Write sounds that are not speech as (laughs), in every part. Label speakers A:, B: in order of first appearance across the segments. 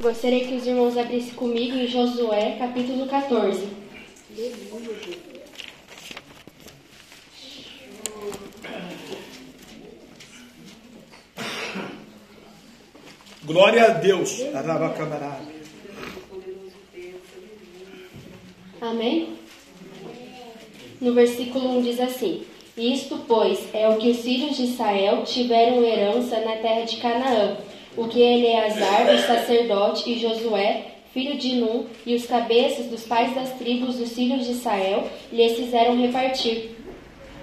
A: Gostaria que os irmãos abrissem comigo em Josué, capítulo 14.
B: Glória a Deus.
A: Amém? No versículo 1 diz assim: Isto, pois, é o que os filhos de Israel tiveram herança na terra de Canaã, o que Eleazar, o sacerdote, e Josué, filho de Num, e os cabeças dos pais das tribos dos filhos de Israel, lhes fizeram repartir.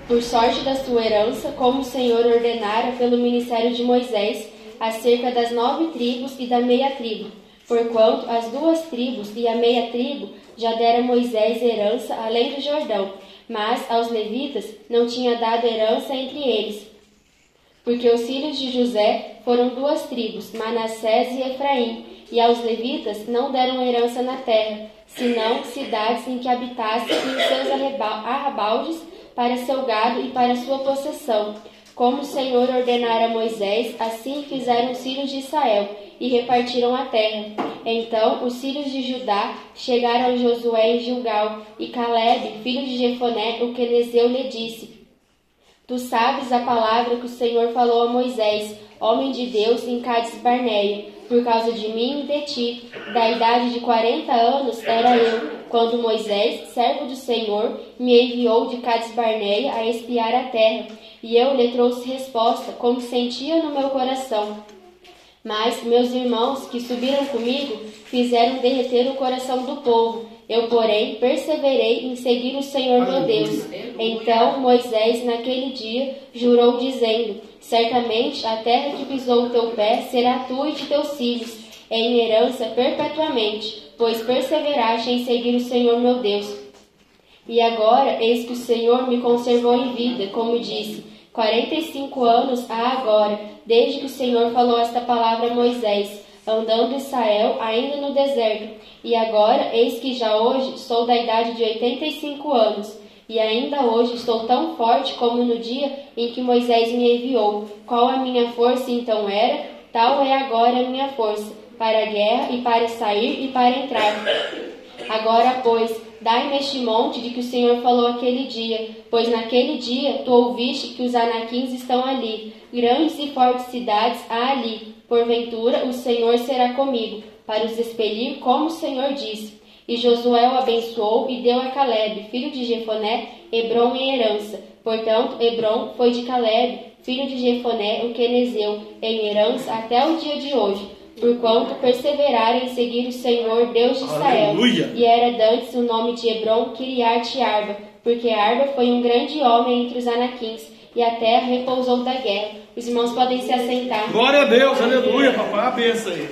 A: Por sorte da sua herança, como o Senhor ordenara pelo ministério de Moisés, acerca das nove tribos e da meia tribo, porquanto as duas tribos e a meia tribo já dera Moisés herança além do Jordão, mas aos levitas não tinha dado herança entre eles. Porque os filhos de José foram duas tribos, Manassés e Efraim, e aos levitas não deram herança na terra, senão cidades em que habitassem e os seus arrabaldes para seu gado e para sua possessão. Como o Senhor ordenara a Moisés, assim fizeram os filhos de Israel e repartiram a terra. Então os filhos de Judá chegaram a Josué em Gilgal, e Caleb, filho de Jefoné, o quenezeu, lhe disse: Tu sabes a palavra que o Senhor falou a Moisés, homem de Deus, em Cádiz Barneia, por causa de mim e de ti. Da idade de quarenta anos era eu, quando Moisés, servo do Senhor, me enviou de Cádiz Barneia a espiar a terra, e eu lhe trouxe resposta, como sentia no meu coração. Mas meus irmãos que subiram comigo fizeram derreter o coração do povo. Eu, porém, perseverei em seguir o Senhor meu Deus. Então Moisés, naquele dia, jurou, dizendo: Certamente a terra que pisou o teu pé será tua e de teus filhos, em herança perpetuamente, pois perseveraste em seguir o Senhor meu Deus. E agora, eis que o Senhor me conservou em vida, como disse, quarenta e cinco anos há agora, desde que o Senhor falou esta palavra a Moisés, andando Israel ainda no deserto. E agora, eis que já hoje sou da idade de oitenta e cinco anos, e ainda hoje estou tão forte como no dia em que Moisés me enviou. Qual a minha força então era, tal é agora a minha força, para a guerra e para sair e para entrar. Agora, pois, dai-me este monte de que o Senhor falou aquele dia, pois naquele dia tu ouviste que os anaquins estão ali, grandes e fortes cidades há ali. Porventura o Senhor será comigo, para os expelir, como o Senhor disse. E Josué o abençoou e deu a Caleb, filho de Jefoné, Hebron em herança. Portanto, Hebron foi de Caleb, filho de Jefoné, o quenezeu, em herança até o dia de hoje, porquanto perseveraram em seguir o Senhor, Deus de Israel.
B: Aleluia.
A: E era dantes o nome de Hebron Kiriat Arba, porque Arba foi um grande homem entre os anaquins, e a terra repousou da guerra. Os irmãos podem se assentar.
B: Glória a Deus, aleluia, papai. A benção aí.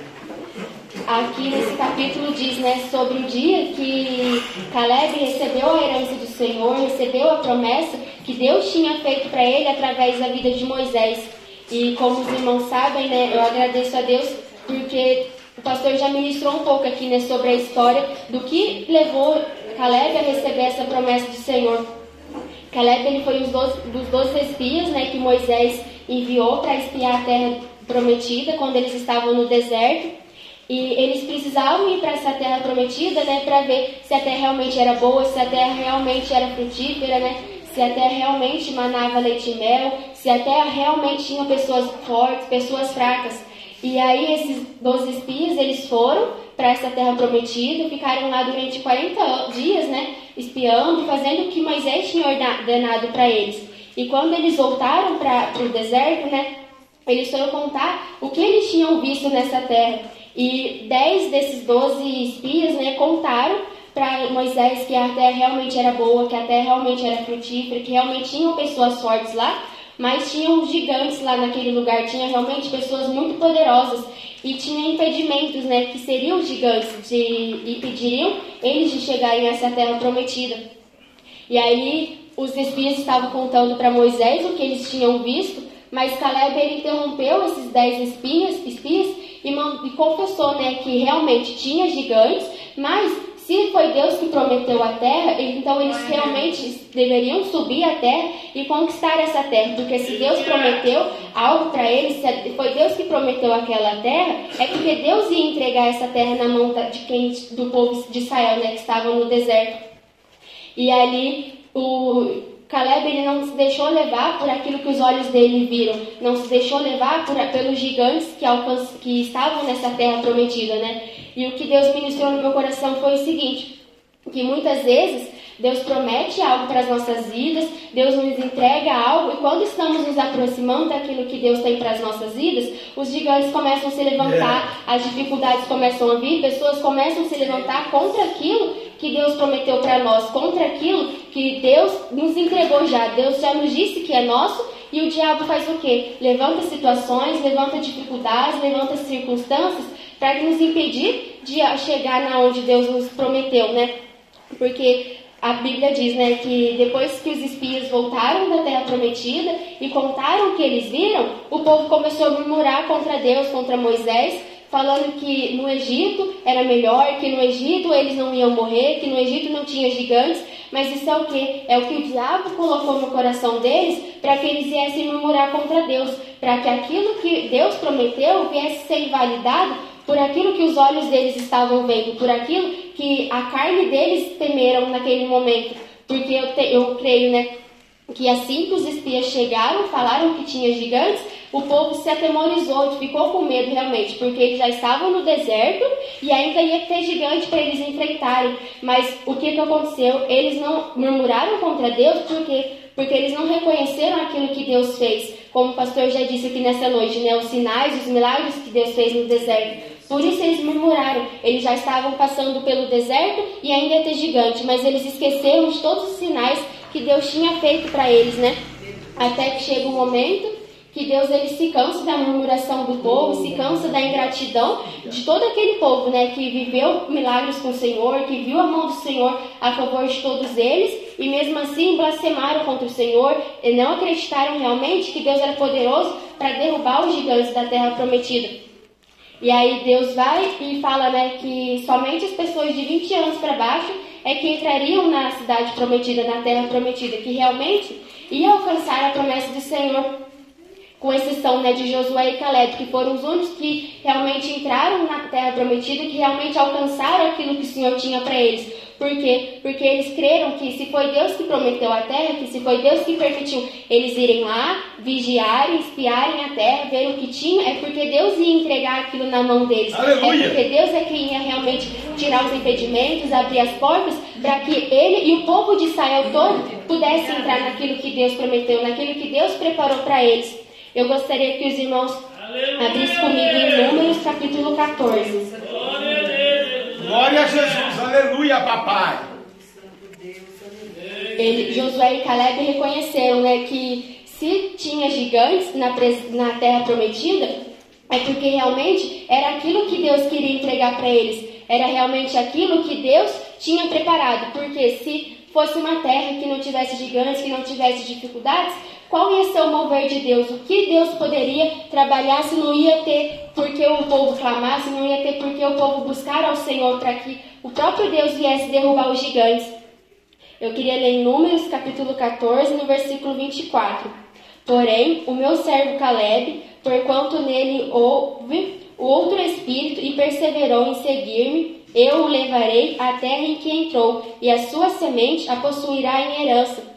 A: Aqui nesse capítulo diz, né, sobre o dia que Caleb recebeu a herança do Senhor, recebeu a promessa que Deus tinha feito para ele através da vida de Moisés. E como os irmãos sabem, né, eu agradeço a Deus porque o pastor já ministrou um pouco aqui, né, sobre a história do que levou Caleb a receber essa promessa do Senhor. Caleb ele foi um dos, doze espias, né, que Moisés enviou para espiar a terra prometida quando eles estavam no deserto. E eles precisavam ir para essa terra prometida, né, para ver se a terra realmente era boa, se a terra realmente era frutífera, né, se a terra realmente manava leite e mel, se a terra realmente tinha pessoas fortes, pessoas fracas. E aí esses 12 espias, eles foram para essa terra prometida, ficaram lá durante 40 dias, né, espiando, fazendo o que Moisés tinha ordenado para eles. E quando eles voltaram para o deserto, né, eles foram contar o que eles tinham visto nessa terra. E dez desses doze espias né, contaram para Moisés que a terra realmente era boa, que a terra realmente era frutífera, que realmente tinham pessoas fortes lá, mas tinham gigantes lá naquele lugar, tinha realmente pessoas muito poderosas e tinha impedimentos, né, que seriam gigantes de, e impediriam eles de chegarem a essa terra prometida. E aí os espias estavam contando para Moisés o que eles tinham visto, mas Caleb ele interrompeu esses dez espias, espias e, e confessou né, que realmente tinha gigantes, mas se foi Deus que prometeu a terra, então eles realmente deveriam subir a terra e conquistar essa terra, porque se Deus prometeu algo para eles, se foi Deus que prometeu aquela terra, é porque Deus ia entregar essa terra na mão de quem do povo de Israel, né, que estavam no deserto. E ali o Caleb ele não se deixou levar por aquilo que os olhos dele viram, não se deixou levar por, pelos gigantes que, alcanç, que estavam nessa terra prometida, né? E o que Deus ministrou no meu coração foi o seguinte, que muitas vezes Deus promete algo para as nossas vidas, Deus nos entrega algo, e quando estamos nos aproximando daquilo que Deus tem para as nossas vidas, os gigantes começam a se levantar, as dificuldades começam a vir, pessoas começam a se levantar contra aquilo que Deus prometeu para nós, contra aquilo que Deus nos entregou já. Deus já nos disse que é nosso e o diabo faz o quê? Levanta situações, levanta dificuldades, levanta circunstâncias para nos impedir de chegar na onde Deus nos prometeu, né? Porque a Bíblia diz, né, que depois que os espias voltaram da terra prometida e contaram o que eles viram, o povo começou a murmurar contra Deus, contra Moisés, falando que no Egito era melhor, que no Egito eles não iam morrer, que no Egito não tinha gigantes, mas isso é o que? É o que o diabo colocou no coração deles para que eles viessem murmurar contra Deus, para que aquilo que Deus prometeu viesse ser invalidado por aquilo que os olhos deles estavam vendo, por aquilo que a carne deles temeram naquele momento. Porque eu, te, eu creio, né, que assim que os espias chegaram, falaram que tinha gigantes, o povo se atemorizou, ficou com medo realmente, porque eles já estavam no deserto e ainda ia ter gigante para eles enfrentarem. Mas o que, que aconteceu? Eles não murmuraram contra Deus porque porque eles não reconheceram aquilo que Deus fez, como o pastor já disse aqui nessa noite, né? Os sinais, os milagres que Deus fez no deserto. Por isso eles murmuraram. Eles já estavam passando pelo deserto e ainda ia ter gigante, mas eles esqueceram de todos os sinais que Deus tinha feito para eles, né? Até que chega um momento que Deus ele se cansa da murmuração do povo, se cansa da ingratidão de todo aquele povo, né, que viveu milagres com o Senhor, que viu a mão do Senhor a favor de todos eles e mesmo assim blasfemaram contra o Senhor e não acreditaram realmente que Deus era poderoso para derrubar os gigantes da terra prometida. E aí Deus vai e fala, né, que somente as pessoas de 20 anos para baixo é que entrariam na cidade prometida, na terra prometida, que realmente ia alcançar a promessa do Senhor, com exceção né, de Josué e Caleb, que foram os únicos que realmente entraram na terra prometida, que realmente alcançaram aquilo que o Senhor tinha para eles. Por quê? Porque eles creram que se foi Deus que prometeu a terra, que se foi Deus que permitiu eles irem lá, vigiarem, espiarem a terra, ver o que tinha, é porque Deus ia entregar aquilo na mão deles.
B: Aleluia.
A: É porque Deus é quem ia realmente tirar os impedimentos, abrir as portas, para que ele e o povo de Israel todo pudessem entrar naquilo que Deus prometeu, naquilo que Deus preparou para eles. Eu gostaria que os irmãos abrissem comigo em Números capítulo 14.
B: Glória a Jesus, aleluia, papai.
A: Ele, Josué e Caleb reconheceram né, que se tinha gigantes na, na terra prometida, é porque realmente era aquilo que Deus queria entregar para eles. Era realmente aquilo que Deus tinha preparado. Porque se fosse uma terra que não tivesse gigantes, que não tivesse dificuldades, qual ia ser o mover de Deus? O que Deus poderia trabalhar se não ia ter porque o povo clamasse, não ia ter porque o povo buscar ao Senhor para que o próprio Deus viesse derrubar os gigantes? Eu queria ler em Números capítulo 14, no versículo 24. Porém, o meu servo Caleb, porquanto nele houve o outro espírito e perseverou em seguir-me, eu o levarei à terra em que entrou, e a sua semente a possuirá em herança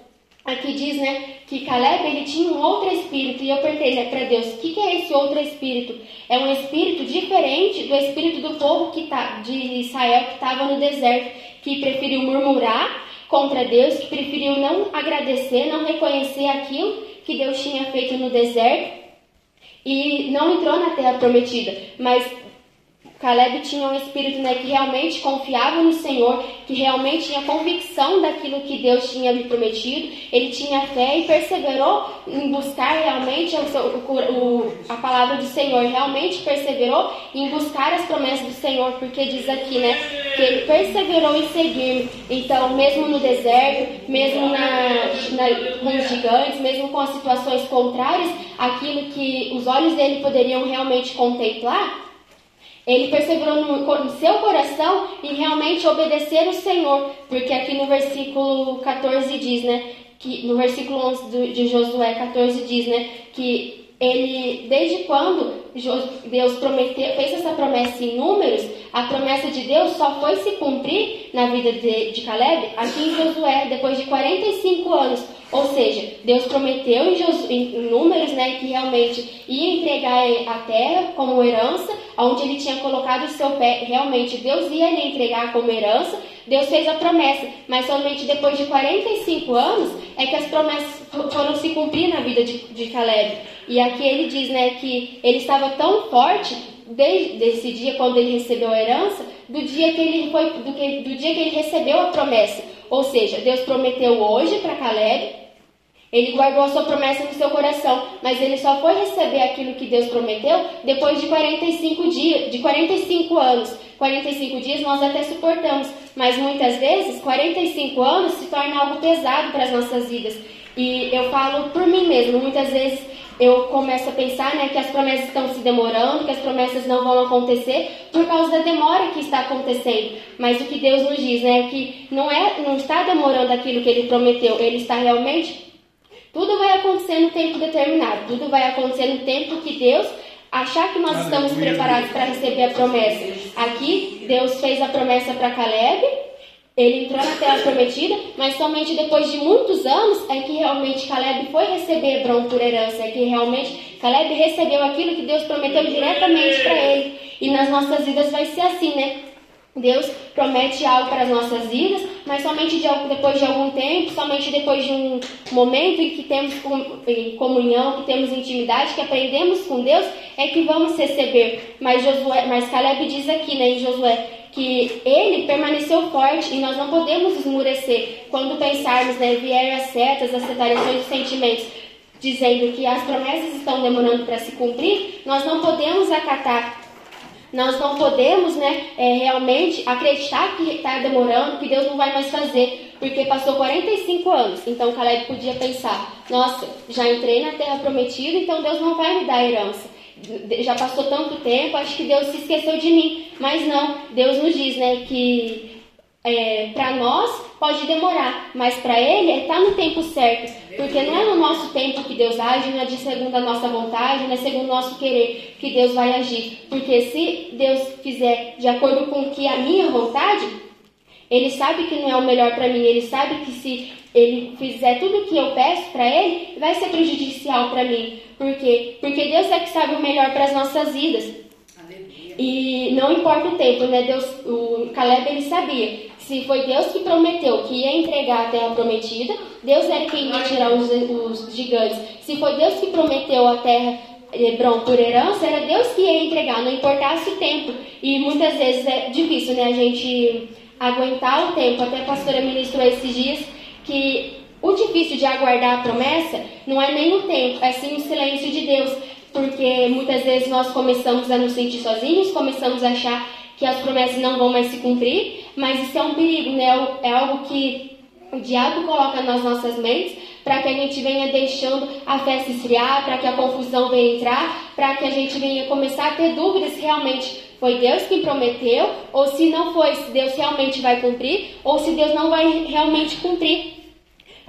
A: Aqui diz, né, que Caleb ele tinha um outro espírito e eu perguntei para Deus, o que, que, é esse outro espírito? É um espírito diferente do espírito do povo que tá, de Israel que estava no deserto, que preferiu murmurar contra Deus, que preferiu não agradecer, não reconhecer aquilo que Deus tinha feito no deserto e não entrou na terra prometida, mas Caleb tinha um espírito né, que realmente confiava no Senhor, que realmente tinha convicção daquilo que Deus tinha lhe prometido. Ele tinha fé e perseverou em buscar realmente o, o, a palavra do Senhor. Realmente perseverou em buscar as promessas do Senhor, porque diz aqui, né, que ele perseverou em seguir. Então, mesmo no deserto, mesmo na, na, gigantes, mesmo com as situações contrárias, aquilo que os olhos dele poderiam realmente contemplar Ele perseverou no, seu coração em realmente obedecer o Senhor, porque aqui no versículo 14 diz, né, que no versículo 11 de Josué 14 diz, né, que ele, desde quando Deus prometeu, fez essa promessa em números, a promessa de Deus só foi se cumprir na vida de, de Caleb aqui em Josué, depois de 45 anos. Ou seja, Deus prometeu em, Josu, em, números né, que realmente ia entregar a terra como herança, onde ele tinha colocado o seu pé, realmente Deus ia lhe entregar como herança, Deus fez a promessa, mas somente depois de 45 anos é que as promessas foram se cumprir na vida de, de Caleb. E aqui ele diz né, que ele estava tão forte desde esse dia quando ele recebeu a herança, do dia que ele foi, do, que, do dia que ele recebeu a promessa. Ou seja, Deus prometeu hoje para Caleb, ele guardou a sua promessa no seu coração, mas ele só foi receber aquilo que Deus prometeu depois de 45 dias, de 45 anos. 45 dias nós até suportamos, mas muitas vezes 45 anos se torna algo pesado para as nossas vidas. E eu falo por mim mesmo, muitas vezes eu começo a pensar né, que as promessas estão se demorando, que as promessas não vão acontecer por causa da demora que está acontecendo. Mas o que Deus nos diz né, é que não, é, não está demorando aquilo que Ele prometeu, Ele está realmente. Tudo vai acontecer no tempo determinado, tudo vai acontecer no tempo que Deus achar que nós estamos preparados para receber a promessa. Aqui, Deus fez a promessa para Caleb ele entrou na terra prometida, mas somente depois de muitos anos é que realmente Caleb foi receber Hebron por herança, é que realmente Caleb recebeu aquilo que Deus prometeu diretamente para ele. E nas nossas vidas vai ser assim, né? Deus promete algo para as nossas vidas, mas somente de, depois de algum tempo, somente depois de um momento em que temos comunhão, que temos intimidade, que aprendemos com Deus, é que vamos receber. Mas, Josué, mas Caleb diz aqui né, em Josué que ele permaneceu forte e nós não podemos esmurecer quando pensarmos, né, vierem as setas, as retaliações de sentimentos, dizendo que as promessas estão demorando para se cumprir, nós não podemos acatar nós não podemos, né, é, realmente acreditar que está demorando, que Deus não vai mais fazer, porque passou 45 anos. Então Caleb podia pensar: nossa, já entrei na terra prometida, então Deus não vai me dar herança já passou tanto tempo, acho que Deus se esqueceu de mim. Mas não, Deus nos diz, né, que é, para nós pode demorar, mas para Ele está no tempo certo, porque não é no nosso tempo que Deus age, não é de segundo a nossa vontade, não é segundo o nosso querer que Deus vai agir, porque se Deus fizer de acordo com que a minha vontade, Ele sabe que não é o melhor para mim, Ele sabe que se Ele fizer tudo o que eu peço para Ele, vai ser prejudicial para mim. Por quê? Porque Deus é que sabe o melhor para as nossas vidas. E não importa o tempo, né? Deus, o Caleb ele sabia. Se foi Deus que prometeu que ia entregar a terra prometida, Deus era quem ia tirar os, os gigantes. Se foi Deus que prometeu a terra Hebron por herança, era Deus que ia entregar, não importasse o tempo. E muitas vezes é difícil, né? A gente aguentar o tempo. Até a pastora ministrou esses dias que o difícil de aguardar a promessa não é nem o tempo, é sim o silêncio de Deus, porque muitas vezes nós começamos a nos sentir sozinhos, começamos a achar que as promessas não vão mais se cumprir, mas isso é um perigo, né? É algo que o diabo coloca nas nossas mentes para que a gente venha deixando a fé se esfriar, para que a confusão venha entrar, para que a gente venha começar a ter dúvidas se realmente foi Deus quem prometeu, ou se não foi, se Deus realmente vai cumprir, ou se Deus não vai realmente cumprir.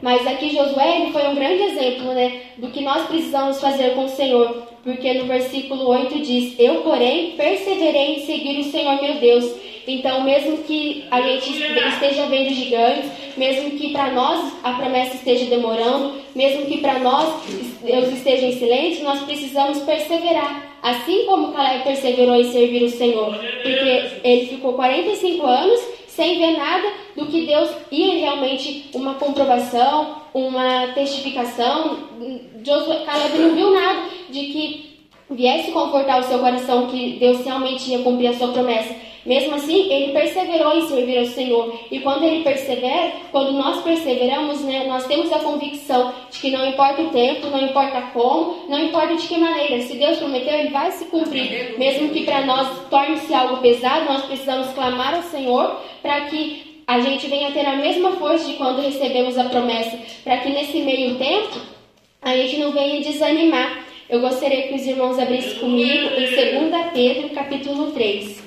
A: Mas aqui Josué ele foi um grande exemplo né, do que nós precisamos fazer com o Senhor, porque no versículo 8 diz: Eu, porém, perseverei em seguir o Senhor meu Deus. Então, mesmo que a gente esteja vendo gigantes, mesmo que para nós a promessa esteja demorando, mesmo que para nós Deus esteja em silêncio, nós precisamos perseverar. Assim como Caleb perseverou em servir o Senhor, porque ele ficou 45 anos sem ver nada do que Deus ia realmente uma comprovação, uma testificação. Josué, Caleb não viu nada de que viesse confortar o seu coração que Deus realmente ia cumprir a sua promessa. Mesmo assim, ele perseverou em servir ao Senhor. E quando ele persevera, quando nós perseveramos, né, nós temos a convicção de que não importa o tempo, não importa como, não importa de que maneira. Se Deus prometeu, ele vai se cumprir. Mesmo que para nós torne-se algo pesado, nós precisamos clamar ao Senhor para que a gente venha ter a mesma força de quando recebemos a promessa, para que nesse meio tempo a gente não venha desanimar. Eu gostaria que os irmãos abrissem comigo em 2 Pedro, capítulo 3.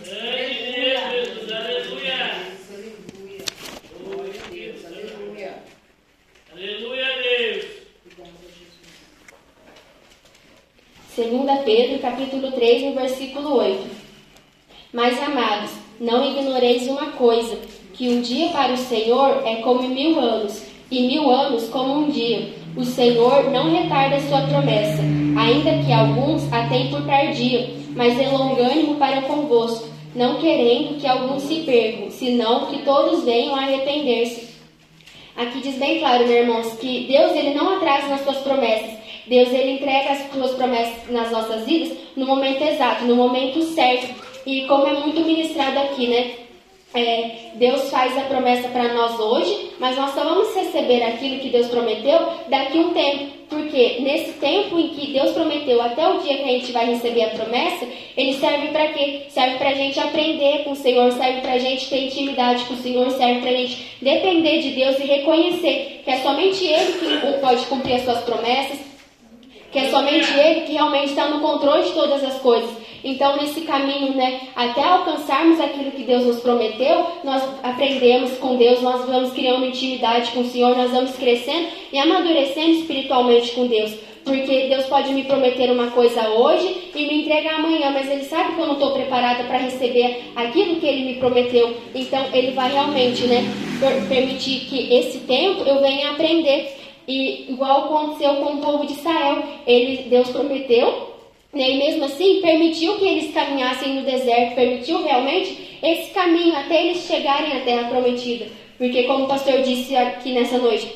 A: Segunda Pedro, capítulo 3, no versículo 8. Mas amados, não ignoreis uma coisa, que um dia para o Senhor é como mil anos, e mil anos como um dia. O Senhor não retarda sua promessa, ainda que alguns a tenham por tardia, mas é longânimo para convosco, não querendo que alguns se percam, senão que todos venham a arrepender-se. Aqui diz bem claro, meus irmãos, que Deus ele não atrasa nas suas promessas. Deus ele entrega as suas promessas nas nossas vidas no momento exato, no momento certo. E como é muito ministrado aqui, né? É, Deus faz a promessa para nós hoje, mas nós só vamos receber aquilo que Deus prometeu daqui a um tempo. Porque nesse tempo em que Deus prometeu até o dia que a gente vai receber a promessa, ele serve para quê? Serve para a gente aprender com o Senhor, serve para a gente ter intimidade com o Senhor, serve para a gente depender de Deus e reconhecer que é somente Ele que pode cumprir as suas promessas, que é somente Ele que realmente está no controle de todas as coisas. Então, nesse caminho, né, até alcançarmos aquilo que Deus nos prometeu, nós aprendemos com Deus, nós vamos criando intimidade com o Senhor, nós vamos crescendo e amadurecendo espiritualmente com Deus. Porque Deus pode me prometer uma coisa hoje e me entregar amanhã, mas Ele sabe que eu não estou preparada para receber aquilo que Ele me prometeu. Então, Ele vai realmente né, permitir que esse tempo eu venha aprender. E igual aconteceu com o povo de Israel, ele, Deus prometeu né? E mesmo assim, permitiu que eles caminhassem no deserto, permitiu realmente esse caminho até eles chegarem à terra prometida. Porque, como o pastor disse aqui nessa noite,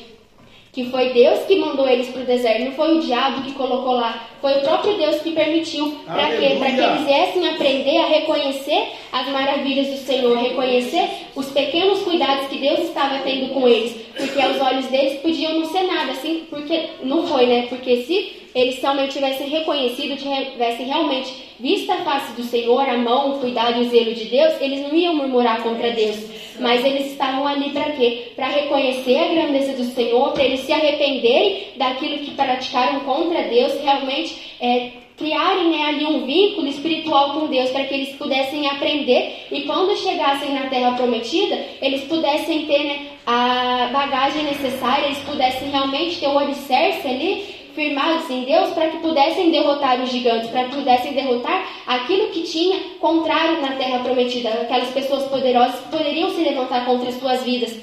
A: que foi Deus que mandou eles para o deserto, não foi o diabo que colocou lá, foi o próprio Deus que permitiu. Para quê? Para que eles viessem aprender a reconhecer as maravilhas do Senhor, reconhecer os pequenos cuidados que Deus estava tendo com eles, porque aos olhos deles podiam não ser nada, assim, porque não foi, né? Porque se eles realmente tivessem reconhecido, tivessem realmente visto a face do Senhor, a mão, o cuidado e o zelo de Deus, eles não iam murmurar contra Deus. Mas eles estavam ali para quê? Para reconhecer a grandeza do Senhor, para eles se arrependerem daquilo que praticaram contra Deus, realmente é, criarem né, ali um vínculo espiritual com Deus, para que eles pudessem aprender e quando chegassem na terra prometida, eles pudessem ter né, a bagagem necessária, eles pudessem realmente ter o alicerce ali firmados em Deus para que pudessem derrotar os gigantes, para que pudessem derrotar aquilo que tinha contrário na terra prometida, aquelas pessoas poderosas que poderiam se levantar contra as suas vidas.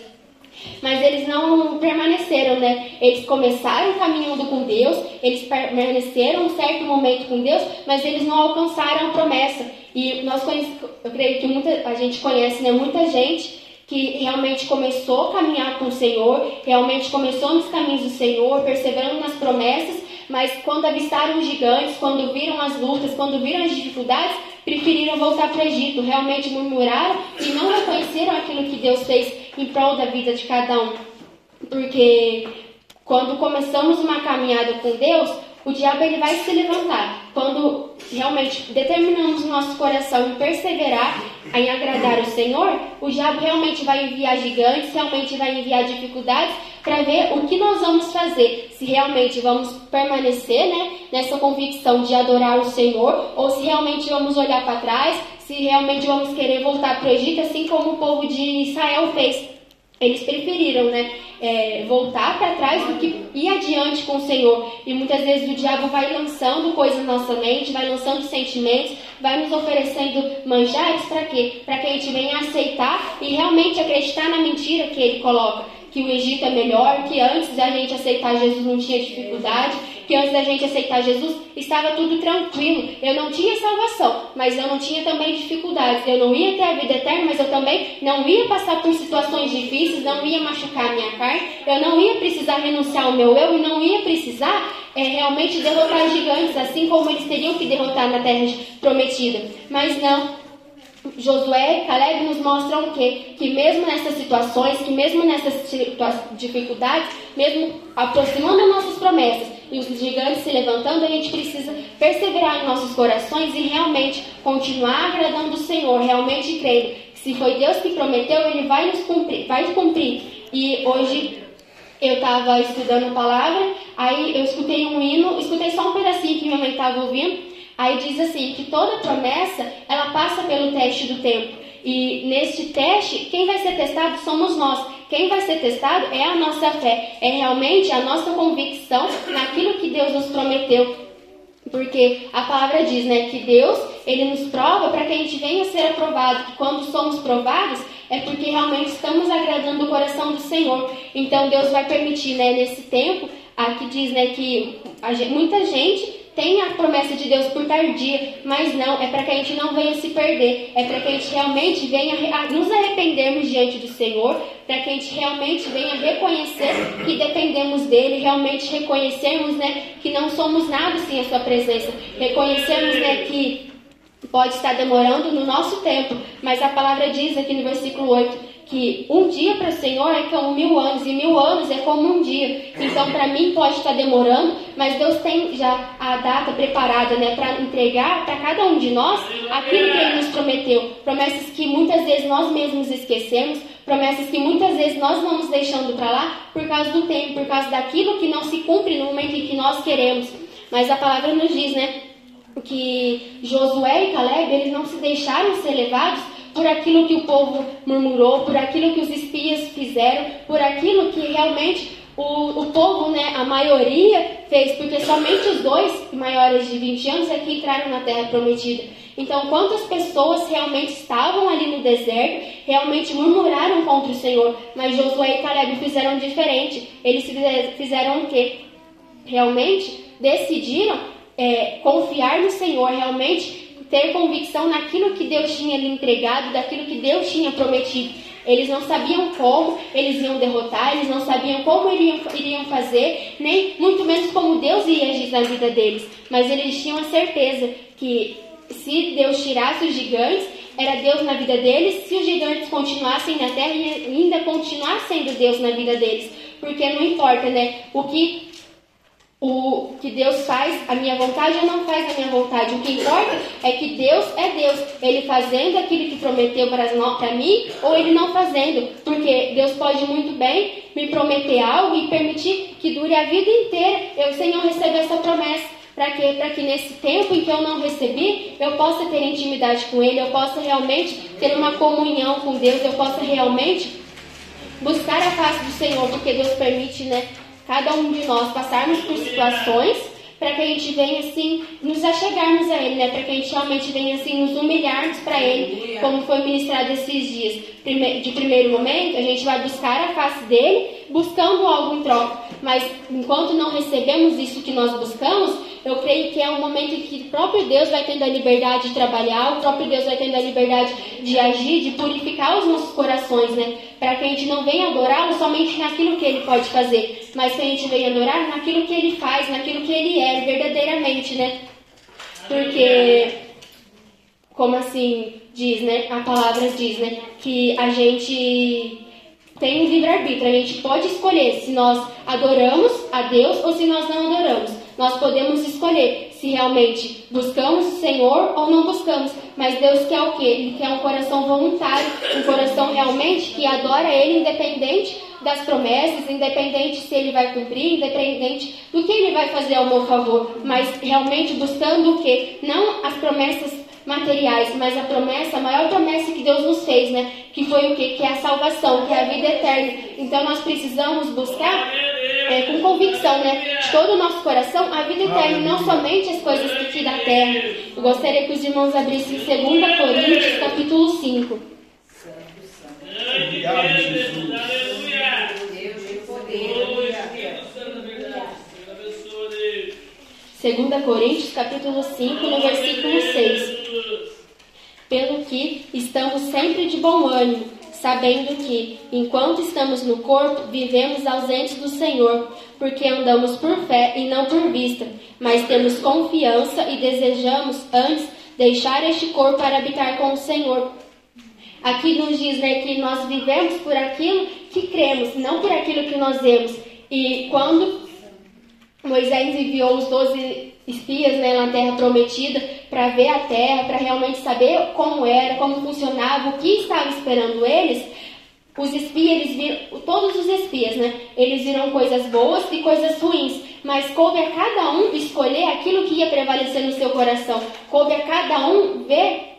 A: Mas eles não permaneceram, né? Eles começaram caminhando com Deus, eles permaneceram um certo momento com Deus, mas eles não alcançaram a promessa. E nós conhecemos, eu creio que muita, a gente conhece, né? Muita gente que realmente começou a caminhar com o Senhor, realmente começou nos caminhos do Senhor, perseverando nas promessas, mas quando avistaram os gigantes, quando viram as lutas, quando viram as dificuldades, preferiram voltar para o Egito, realmente murmuraram e não reconheceram aquilo que Deus fez em prol da vida de cada um. Porque quando começamos uma caminhada com Deus, o diabo ele vai se levantar. Quando realmente determinamos o nosso coração em perseverar em agradar o Senhor, o diabo realmente vai enviar gigantes, realmente vai enviar dificuldades para ver o que nós vamos fazer. Se realmente vamos permanecer né, nessa convicção de adorar o Senhor ou se realmente vamos olhar para trás, se realmente vamos querer voltar para o Egito, assim como o povo de Israel fez. Eles preferiram, né? é, voltar para trás do que ir adiante com o Senhor. E muitas vezes o diabo vai lançando coisas na nossa mente, vai lançando sentimentos, vai nos oferecendo manjares para quê? Para que a gente venha aceitar e realmente acreditar na mentira que ele coloca. Que o Egito é melhor, que antes da gente aceitar Jesus não tinha dificuldade, que antes da gente aceitar Jesus estava tudo tranquilo. Eu não tinha salvação, mas eu não tinha também dificuldades. Eu não ia ter a vida eterna, mas eu também não ia passar por situações difíceis, não ia machucar a minha carne, eu não ia precisar renunciar ao meu eu e não ia precisar é, realmente derrotar gigantes, assim como eles teriam que derrotar na terra prometida. Mas não, Josué e Caleb nos mostram o quê? Que mesmo nessas situações, que mesmo nessas dificuldades, mesmo aproximando nossas promessas e os gigantes se levantando, a gente precisa perseverar em nossos corações e realmente continuar agradando o Senhor, realmente crendo que se foi Deus que prometeu, Ele vai nos cumprir, vai cumprir. E hoje eu estava estudando a palavra, aí eu escutei um hino, escutei só um pedacinho que minha mãe estava ouvindo, aí diz assim, que toda promessa, ela passa pelo teste do tempo. E neste teste, quem vai ser testado somos nós. Quem vai ser testado é a nossa fé, é realmente a nossa convicção naquilo que Deus nos prometeu. Porque a palavra diz, né, que Deus, ele nos prova para que a gente venha a ser aprovado, que quando somos provados é porque realmente estamos agradando o coração do Senhor. Então Deus vai permitir, né, nesse tempo, aqui diz, né, que gente, muita gente tem a promessa de Deus por tardia, mas não, é para que a gente não venha se perder, é para que a gente realmente venha nos arrependermos diante do Senhor, para que a gente realmente venha reconhecer que dependemos dele, realmente reconhecermos, né, que não somos nada sem a sua presença, reconhecermos, né, que pode estar demorando no nosso tempo, mas a palavra diz aqui no versículo 8 que um dia para o Senhor é como mil anos, e mil anos é como um dia. Então, para mim, pode estar demorando, mas Deus tem já a data preparada né, para entregar para cada um de nós aquilo que Ele nos prometeu. Promessas que muitas vezes nós mesmos esquecemos, promessas que muitas vezes nós vamos deixando para lá por causa do tempo, por causa daquilo que não se cumpre no momento em que nós queremos. Mas a palavra nos diz, né? Que Josué e Caleb, eles não se deixaram ser levados por aquilo que o povo murmurou, por aquilo que os espias fizeram, por aquilo que realmente o, o povo, né, a maioria fez, porque somente os dois maiores de 20 anos é que entraram na terra prometida. Então, quantas pessoas realmente estavam ali no deserto, realmente murmuraram contra o Senhor, mas Josué e Caleb fizeram diferente. Eles fizeram o quê? Realmente decidiram é, confiar no Senhor, realmente ter convicção naquilo que Deus tinha lhe entregado, daquilo que Deus tinha prometido. Eles não sabiam como eles iam derrotar, eles não sabiam como iriam, iriam fazer, nem muito menos como Deus ia agir na vida deles. Mas eles tinham a certeza que se Deus tirasse os gigantes, era Deus na vida deles, se os gigantes continuassem na terra, ainda continuar sendo Deus na vida deles. Porque não importa, né? O que o que Deus faz a minha vontade ou não faz a minha vontade. O que importa é que Deus é Deus. Ele fazendo aquilo que prometeu para mim ou ele não fazendo. Porque Deus pode muito bem me prometer algo e permitir que dure a vida inteira eu sem eu receber essa promessa. Para que, que nesse tempo em que eu não recebi, eu possa ter intimidade com Ele, eu possa realmente ter uma comunhão com Deus, eu possa realmente buscar a face do Senhor, porque Deus permite, né? Cada um de nós passarmos por situações para que a gente venha assim nos achegarmos a Ele, né? Para que a gente realmente venha assim nos humilharmos para Ele, como foi ministrado esses dias. De primeiro momento, a gente vai buscar a face dele, buscando algo em troca. Mas enquanto não recebemos isso que nós buscamos, eu creio que é um momento em que o próprio Deus vai tendo a liberdade de trabalhar, o próprio Deus vai tendo a liberdade de agir, de purificar os nossos corações, né? Para que a gente não venha adorá-lo somente naquilo que ele pode fazer, mas que a gente venha adorar naquilo que ele faz, naquilo que ele é, verdadeiramente, né? Porque, como assim diz, né? A palavra diz, né? Que a gente tem livre-arbítrio, a gente pode escolher se nós adoramos a Deus ou se nós não adoramos. Nós podemos escolher se realmente buscamos o Senhor ou não buscamos. Mas Deus quer o quê? Ele quer um coração voluntário, um coração realmente que adora Ele, independente das promessas, independente se Ele vai cumprir, independente do que Ele vai fazer ao meu favor. Mas realmente buscando o quê? Não as promessas materiais, mas a promessa, a maior promessa que Deus nos fez, né? Que foi o quê? Que é a salvação, que é a vida eterna. Então nós precisamos buscar é, com convicção, né? De todo o nosso coração, a vida eterna, não somente as coisas que aqui da terra. Eu gostaria que os irmãos abrissem 2 Coríntios, capítulo 5. Obrigado, Jesus. Segunda Coríntios, capítulo 5, no versículo 6. Pelo que estamos sempre de bom ânimo, sabendo que, enquanto estamos no corpo, vivemos ausentes do Senhor, porque andamos por fé e não por vista, mas temos confiança e desejamos antes deixar este corpo para habitar com o Senhor. Aqui nos diz né, que nós vivemos por aquilo que cremos, não por aquilo que nós vemos. E quando Moisés enviou os doze espias né, na terra prometida para ver a terra, para realmente saber como era, como funcionava, o que estava esperando eles. os espias, eles viram, todos os espias, né? Eles viram coisas boas e coisas ruins, mas coube a cada um escolher aquilo que ia prevalecer no seu coração. Coube a cada um ver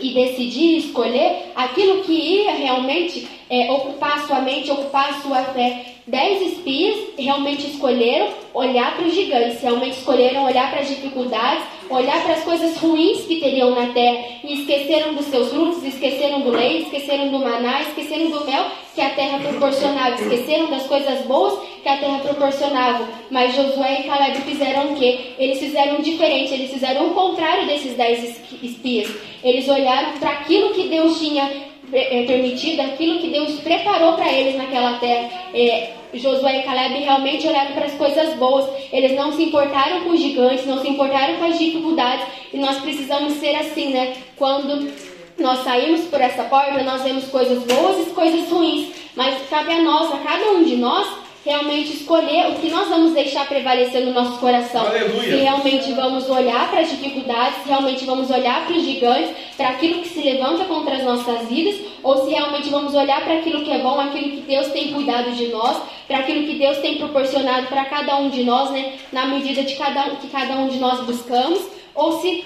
A: e decidir escolher aquilo que ia realmente é, ocupar a sua mente, ocupar a sua fé. Dez espias realmente escolheram olhar para os gigantes, realmente escolheram olhar para as dificuldades, olhar para as coisas ruins que teriam na terra e esqueceram dos seus frutos, esqueceram do leite, esqueceram do maná, esqueceram do mel que a terra proporcionava, esqueceram das coisas boas que a terra proporcionava. Mas Josué e Caleb fizeram o quê? Eles fizeram diferente, eles fizeram o contrário desses dez espias. Eles olharam para aquilo que Deus tinha é, permitido, aquilo que Deus preparou para eles naquela terra. É, Josué e Caleb realmente olharam para as coisas boas. Eles não se importaram com os gigantes, não se importaram com as dificuldades. E nós precisamos ser assim, né? Quando nós saímos por essa porta, nós vemos coisas boas e coisas ruins. Mas cabe a nós, a cada um de nós, realmente escolher o que nós vamos deixar prevalecer no nosso coração.
B: Aleluia.
A: Se realmente vamos olhar para as dificuldades, se realmente vamos olhar para os gigantes, para aquilo que se levanta contra as nossas vidas, ou se realmente vamos olhar para aquilo que é bom, aquilo que Deus tem cuidado de nós, para aquilo que Deus tem proporcionado para cada um de nós, né, na medida de cada um, que cada um de nós buscamos, ou se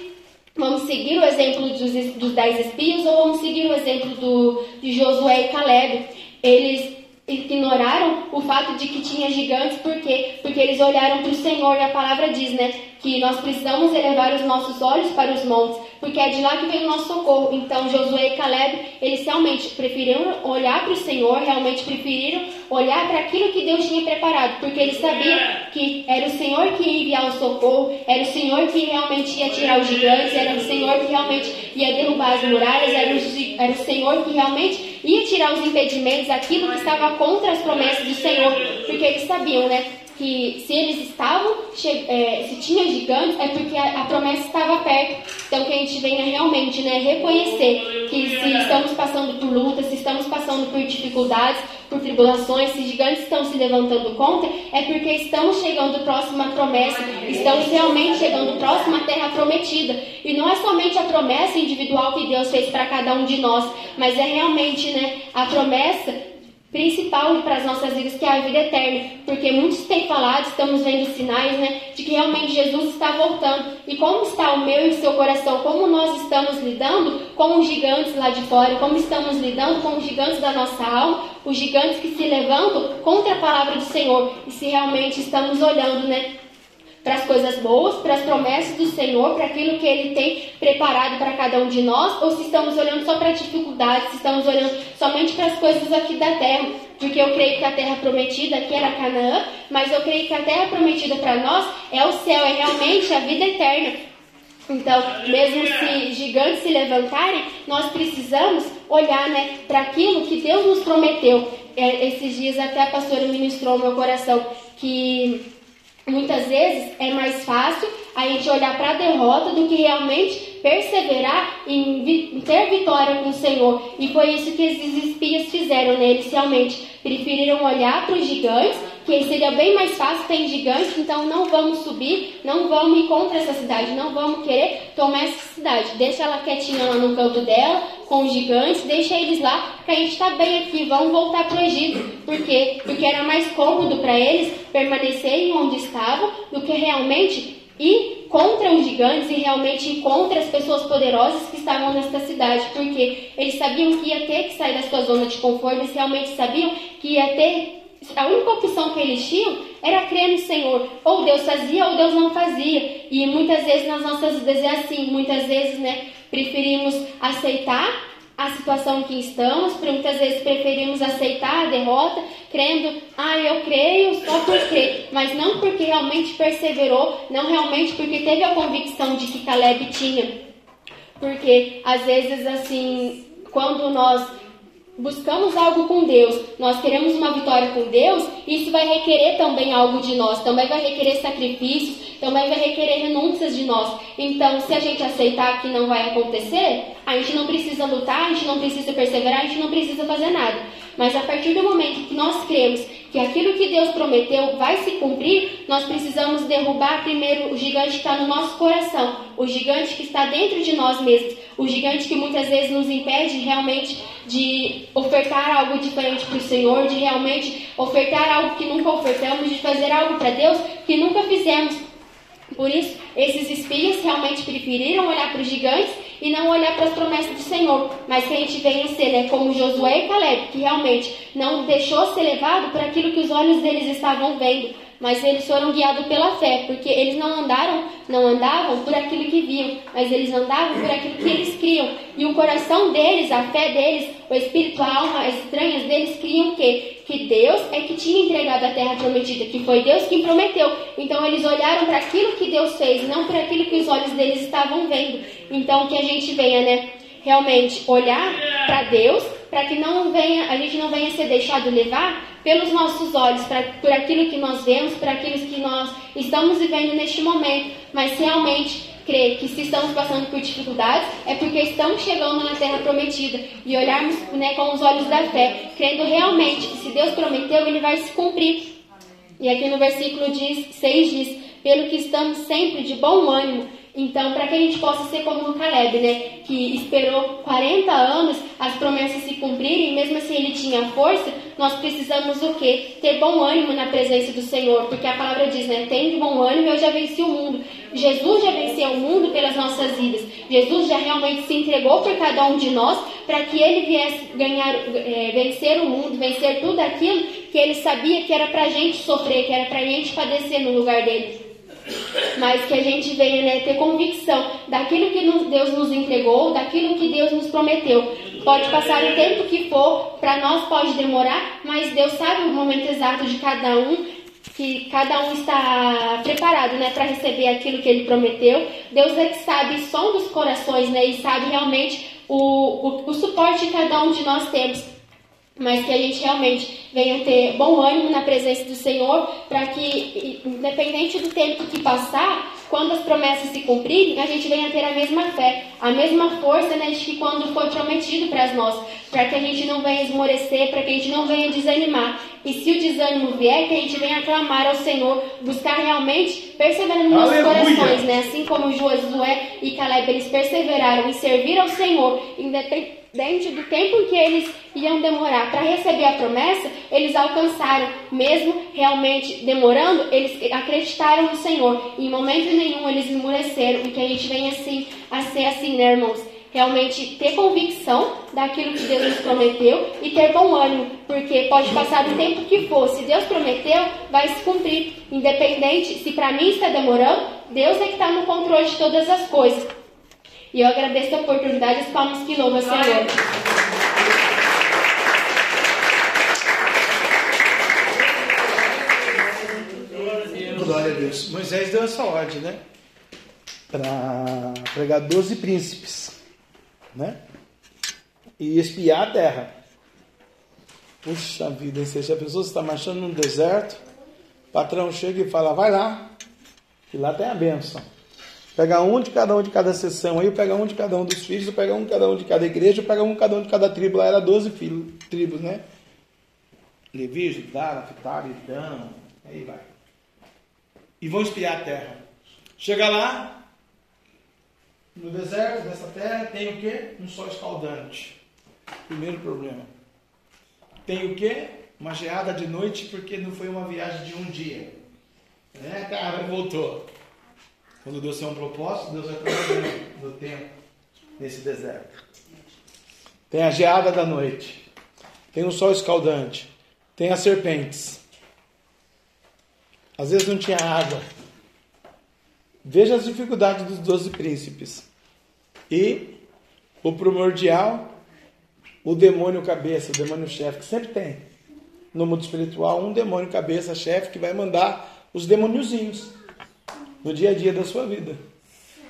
A: vamos seguir o exemplo dos, dos dez espias, ou vamos seguir o exemplo do, de Josué e Caleb. Eles ignoraram o fato de que tinha gigantes, por quê? Porque eles olharam para o Senhor e a palavra diz, né, que nós precisamos elevar os nossos olhos para os montes, porque é de lá que vem o nosso socorro. Então Josué e Caleb, eles realmente preferiram olhar para o Senhor, realmente preferiram olhar para aquilo que Deus tinha preparado, porque eles sabiam que era o Senhor que ia enviar o socorro, era o Senhor que realmente ia tirar os gigantes, era o Senhor que realmente ia derrubar as muralhas, era o, era o Senhor que realmente ia tirar os impedimentos, aquilo que estava contra as promessas do Senhor, porque eles sabiam, né? Que se eles estavam, é, se tinha gigantes, é porque a, a, promessa estava perto. Então que a gente venha realmente né, reconhecer que se estamos passando por lutas, se estamos passando por dificuldades, por tribulações, se gigantes estão se levantando contra, é porque estamos chegando próximo à promessa, estamos realmente chegando próximo à terra prometida. E não é somente a promessa individual que Deus fez para cada um de nós, mas é realmente né, a promessa principal para as nossas vidas, que é a vida eterna. Porque muitos têm falado, estamos vendo sinais, né, de que realmente Jesus está voltando. E como está o meu e o seu coração? Como nós estamos lidando com os gigantes lá de fora? Como estamos lidando com os gigantes da nossa alma? Os gigantes que se levantam contra a palavra do Senhor. E se realmente estamos olhando, né, para as coisas boas, para as promessas do Senhor, para aquilo que Ele tem preparado para cada um de nós, ou se estamos olhando só para dificuldades, se estamos olhando somente para as coisas aqui da terra. Porque eu creio que a terra prometida aqui era Canaã, mas eu creio que a terra prometida para nós é o céu, é realmente a vida eterna. Então, mesmo se gigantes se levantarem, nós precisamos olhar né, para aquilo que Deus nos prometeu. É, esses dias até a pastora ministrou no meu coração que Muitas vezes é mais fácil a gente olhar para a derrota do que realmente perseverar em, ter vitória com o Senhor. E foi isso que esses espias fizeram, né? Eles realmente preferiram olhar para os gigantes, que seria bem mais fácil, tem gigantes, então não vamos subir, não vamos ir contra essa cidade, não vamos querer tomar essa cidade. Deixa ela quietinha lá no canto dela, com os gigantes, deixa eles lá, que a gente está bem aqui, vamos voltar para o Egito. Por quê? Porque era mais cômodo para eles permanecerem onde estavam do que realmente ir contra os gigantes e realmente ir contra as pessoas poderosas que estavam nesta cidade, porque eles sabiam que ia ter que sair da sua zona de conforto, eles realmente sabiam que ia ter a única opção que eles tinham era crer no Senhor. Ou Deus fazia ou Deus não fazia. E muitas vezes nas nossas vidas é assim. Muitas vezes, né, preferimos aceitar a situação que estamos, muitas vezes preferimos aceitar a derrota, crendo, ah, eu creio só por crer, mas não porque realmente perseverou, não realmente porque teve a convicção de que Caleb tinha. Porque às vezes, assim, quando nós buscamos algo com Deus, nós queremos uma vitória com Deus, isso vai requerer também algo de nós, também vai requerer sacrifícios, também vai requerer renúncias de nós. Então, se a gente aceitar que não vai acontecer, a gente não precisa lutar, a gente não precisa perseverar, a gente não precisa fazer nada. Mas a partir do momento que nós cremos que aquilo que Deus prometeu vai se cumprir, nós precisamos derrubar primeiro o gigante que está no nosso coração, o gigante que está dentro de nós mesmos, o gigante que muitas vezes nos impede realmente de ofertar algo diferente para o Senhor, de realmente ofertar algo que nunca ofertamos, de fazer algo para Deus que nunca fizemos. Por isso, esses espias realmente preferiram olhar para os gigantes e não olhar para as promessas do Senhor, mas que a gente venha ser né, como Josué e Caleb, que realmente não deixou ser levado por aquilo que os olhos deles estavam vendo, mas eles foram guiados pela fé, porque eles não andaram, não andavam por aquilo que viam, mas eles andavam por aquilo que eles criam. E o coração deles, a fé deles, o espírito, a alma estranhas deles criam o quê? Que Deus é que tinha entregado a terra prometida, que foi Deus quem prometeu. Então eles olharam para aquilo que Deus fez, não para aquilo que os olhos deles estavam vendo. Então que a gente venha, né? Realmente olhar para Deus, para que não venha, a gente não venha ser deixado levar pelos nossos olhos, pra, por aquilo que nós vemos, por aquilo que nós estamos vivendo neste momento, mas realmente crer que se estamos passando por dificuldades é porque estamos chegando na terra prometida e olharmos né, com os olhos da fé, crendo realmente que se Deus prometeu, ele vai se cumprir. E aqui no versículo diz, 6 diz: Pelo que estamos sempre de bom ânimo, então, para que a gente possa ser como o Caleb, né, que esperou 40 anos as promessas se cumprirem, mesmo assim ele tinha força, nós precisamos o quê? Ter bom ânimo na presença do Senhor, porque a palavra diz, né, tem bom ânimo, eu já venci o mundo. Jesus já venceu o mundo pelas nossas vidas. Jesus já realmente se entregou por cada um de nós para que ele viesse ganhar, é, vencer o mundo, vencer tudo aquilo que ele sabia que era para a gente sofrer, que era para a gente padecer no lugar dele mas que a gente venha né, ter convicção daquilo que Deus nos entregou, daquilo que Deus nos prometeu. Pode passar o tempo que for, para nós pode demorar, mas Deus sabe o momento exato de cada um, que cada um está preparado né, para receber aquilo que Ele prometeu. Deus é que sabe som dos corações né, e sabe realmente o, o, o suporte que cada um de nós temos mas que a gente realmente venha ter bom ânimo na presença do Senhor, para que, independente do tempo que passar, quando as promessas se cumprirem, a gente venha ter a mesma fé, a mesma força né, de que quando foi prometido para nós, para que a gente não venha esmorecer, para que a gente não venha desanimar. E se o desânimo vier, que a gente venha clamar ao Senhor, buscar realmente perseverar nos nossos corações, né? Assim como Josué e Caleb, eles perseveraram em servir ao Senhor, independente Dentro do tempo em que eles iam demorar para receber a promessa, eles alcançaram, mesmo realmente demorando, eles acreditaram no Senhor. E em momento nenhum eles emureceram, e que a gente venha assim, a ser assim, né, irmãos? Realmente ter convicção daquilo que Deus nos prometeu e ter bom ânimo, porque pode passar o tempo que for. Se Deus prometeu, vai se cumprir. Independente se para mim está demorando, Deus é que está no controle de todas as coisas. E eu agradeço a oportunidade, as palmas que louvam, Senhor.
C: Glória a Deus. Moisés deu essa ordem, né? Para pregar doze príncipes, né? E espiar a terra. Puxa vida, se a pessoa está marchando num deserto, o patrão chega e fala, vai lá, que lá tem a bênção. Pega um de cada um de cada sessão aí, pega um de cada um dos filhos, pega um de cada um de cada igreja, pega um de cada um de cada tribo. Lá era 12 filhos, tribos, né? Levi, Judá, Naphtali, Dan, aí vai. E vão espiar a terra. Chega lá, no deserto dessa terra, tem o quê? Um sol escaldante. Primeiro problema. Tem o quê? Uma geada de noite, porque não foi uma viagem de um dia. É, cara, voltou. Quando Deus tem um propósito, Deus vai trabalhando no tempo, nesse deserto. Tem a geada da noite, tem o sol escaldante, tem as serpentes. Às vezes não tinha água. Veja as dificuldades dos doze príncipes. E o primordial, o demônio cabeça, o demônio chefe, que sempre tem. No mundo espiritual, um demônio cabeça, chefe, que vai mandar os demôniozinhos no dia a dia da sua vida.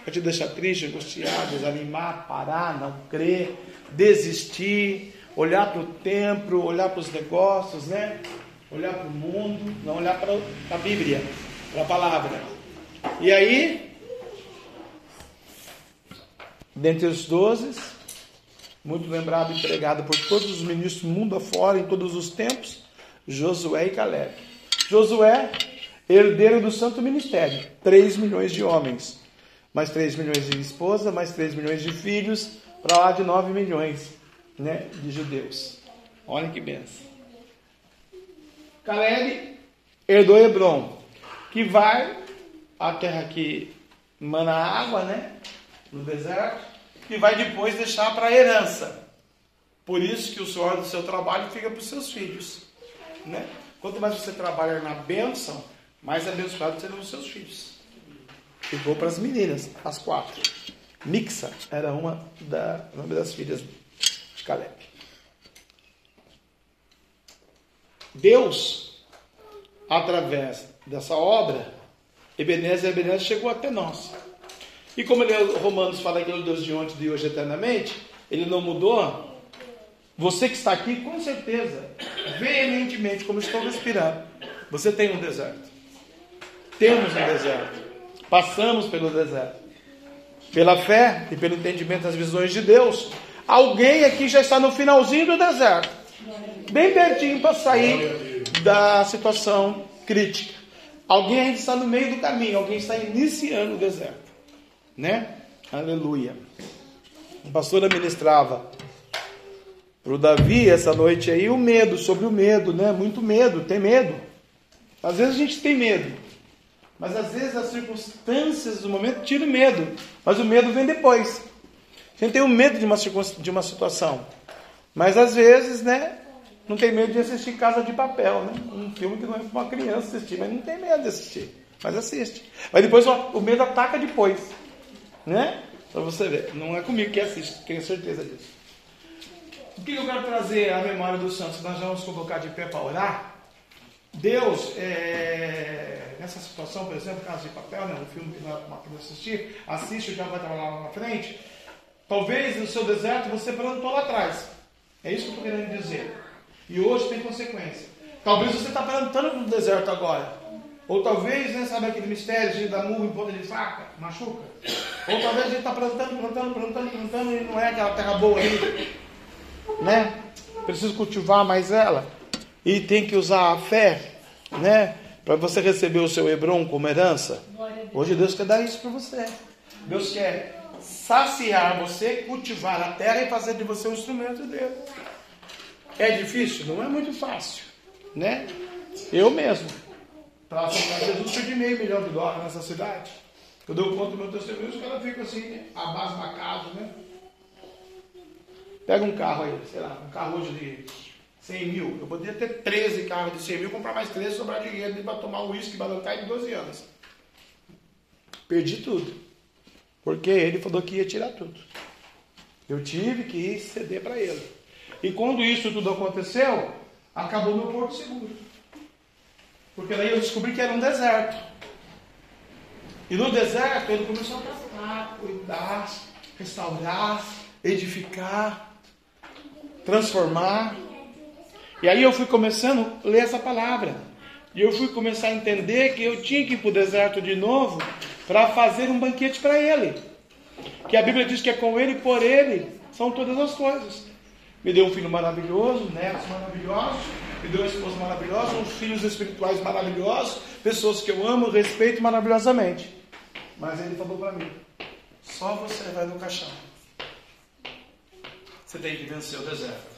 C: Vai te deixar triste, angustiado, desanimar, parar, não crer, desistir, olhar para o templo, olhar para os negócios, né? Olhar para o mundo, não olhar para a Bíblia, para a palavra. E aí, dentre os doze, muito lembrado e pregado por todos os ministros mundo afora, em todos os tempos, Josué e Caleb. Josué, herdeiro do santo ministério, 3 milhões de homens, mais 3 milhões de esposa, mais 3 milhões de filhos, para lá de 9 milhões né, de judeus. Olha que benção. Caleb herdou Hebron, que vai a terra que mana água, né? No deserto, e vai depois deixar para a herança. Por isso que o suor do seu trabalho fica para os seus filhos. Né? Quanto mais você trabalhar na bênção, mais abençoados serão os seus filhos. Ficou para as meninas, as quatro. Mixa era uma da, nome das filhas de Caleb. Deus, através dessa obra, Ebenezer, Ebenezer chegou até nós. E como ele, é Romanos fala que ele é o Deus de ontem, de hoje eternamente, ele não mudou. Você que está aqui, com certeza, veementemente, como estou respirando, você tem um deserto. Temos um deserto. Passamos pelo deserto. Pela fé e pelo entendimento das visões de Deus. Alguém aqui já está no finalzinho do deserto. Bem pertinho para sair da situação crítica. Alguém ainda está no meio do caminho, alguém está iniciando o deserto. Né? Aleluia. A pastora ministrava para o Davi essa noite aí o medo, sobre o medo, né? Muito medo, tem medo. Às vezes a gente tem medo, mas às vezes as circunstâncias do momento tiram o medo, mas o medo vem depois. A gente tem o medo de uma, de uma situação, mas às vezes, né? não tem medo de assistir Casa de Papel, né? Um filme que não é para uma criança assistir, mas não tem medo de assistir. Mas assiste. Mas depois o medo ataca depois. Né? Para você ver. Não é comigo que assiste, tenho certeza disso. O que eu quero trazer à memória dos santos? Nós vamos colocar de pé para orar. Deus, é, nessa situação, por exemplo, Casa de Papel, né, um filme que é para assistir, assiste e já vai trabalhar lá na frente. Talvez no seu deserto você plantou lá atrás. É isso que eu estou querendo dizer. E hoje tem consequência. Talvez você está plantando no deserto agora. Ou talvez, né, sabe aquele mistério, gente dá murro em ponta de faca, machuca. Ou talvez a gente está plantando, plantando, plantando, plantando e não é aquela terra boa aí. Né? Preciso cultivar mais ela. E tem que usar a fé, né? Para você receber o seu Hebron como herança. Hoje Deus quer dar isso para você. Deus quer saciar você, cultivar a terra e fazer de você um instrumento dele. É difícil? Não é muito fácil, né? Eu mesmo, para Jesus, perdi meio milhão de dólares nessa cidade. Eu dou conta do meu testemunho, os caras ficam assim, abasbacados, né? Pega um carro aí, sei lá, um carro hoje de 100 mil. Eu poderia ter 13 carros de 100 mil, comprar mais 13 e sobrar dinheiro para tomar um uísque balançar em 12 anos. Perdi tudo. Porque ele falou que ia tirar tudo. Eu tive que ceder para ele. E quando isso tudo aconteceu, acabou meu porto seguro. Porque daí eu descobri que era um deserto. E no deserto ele começou a tratar, cuidar, restaurar, edificar, transformar. E aí eu fui começando a ler essa palavra. E eu fui começar a entender que eu tinha que ir para o deserto de novo para fazer um banquete para ele. Que a Bíblia diz que é com ele e por ele são todas as coisas. Me deu um filho maravilhoso, netos maravilhosos, me deu uma esposa maravilhosa, uns filhos espirituais maravilhosos, pessoas que eu amo, respeito maravilhosamente. Mas ele falou para mim: só você vai no caixão. Você tem que vencer o deserto.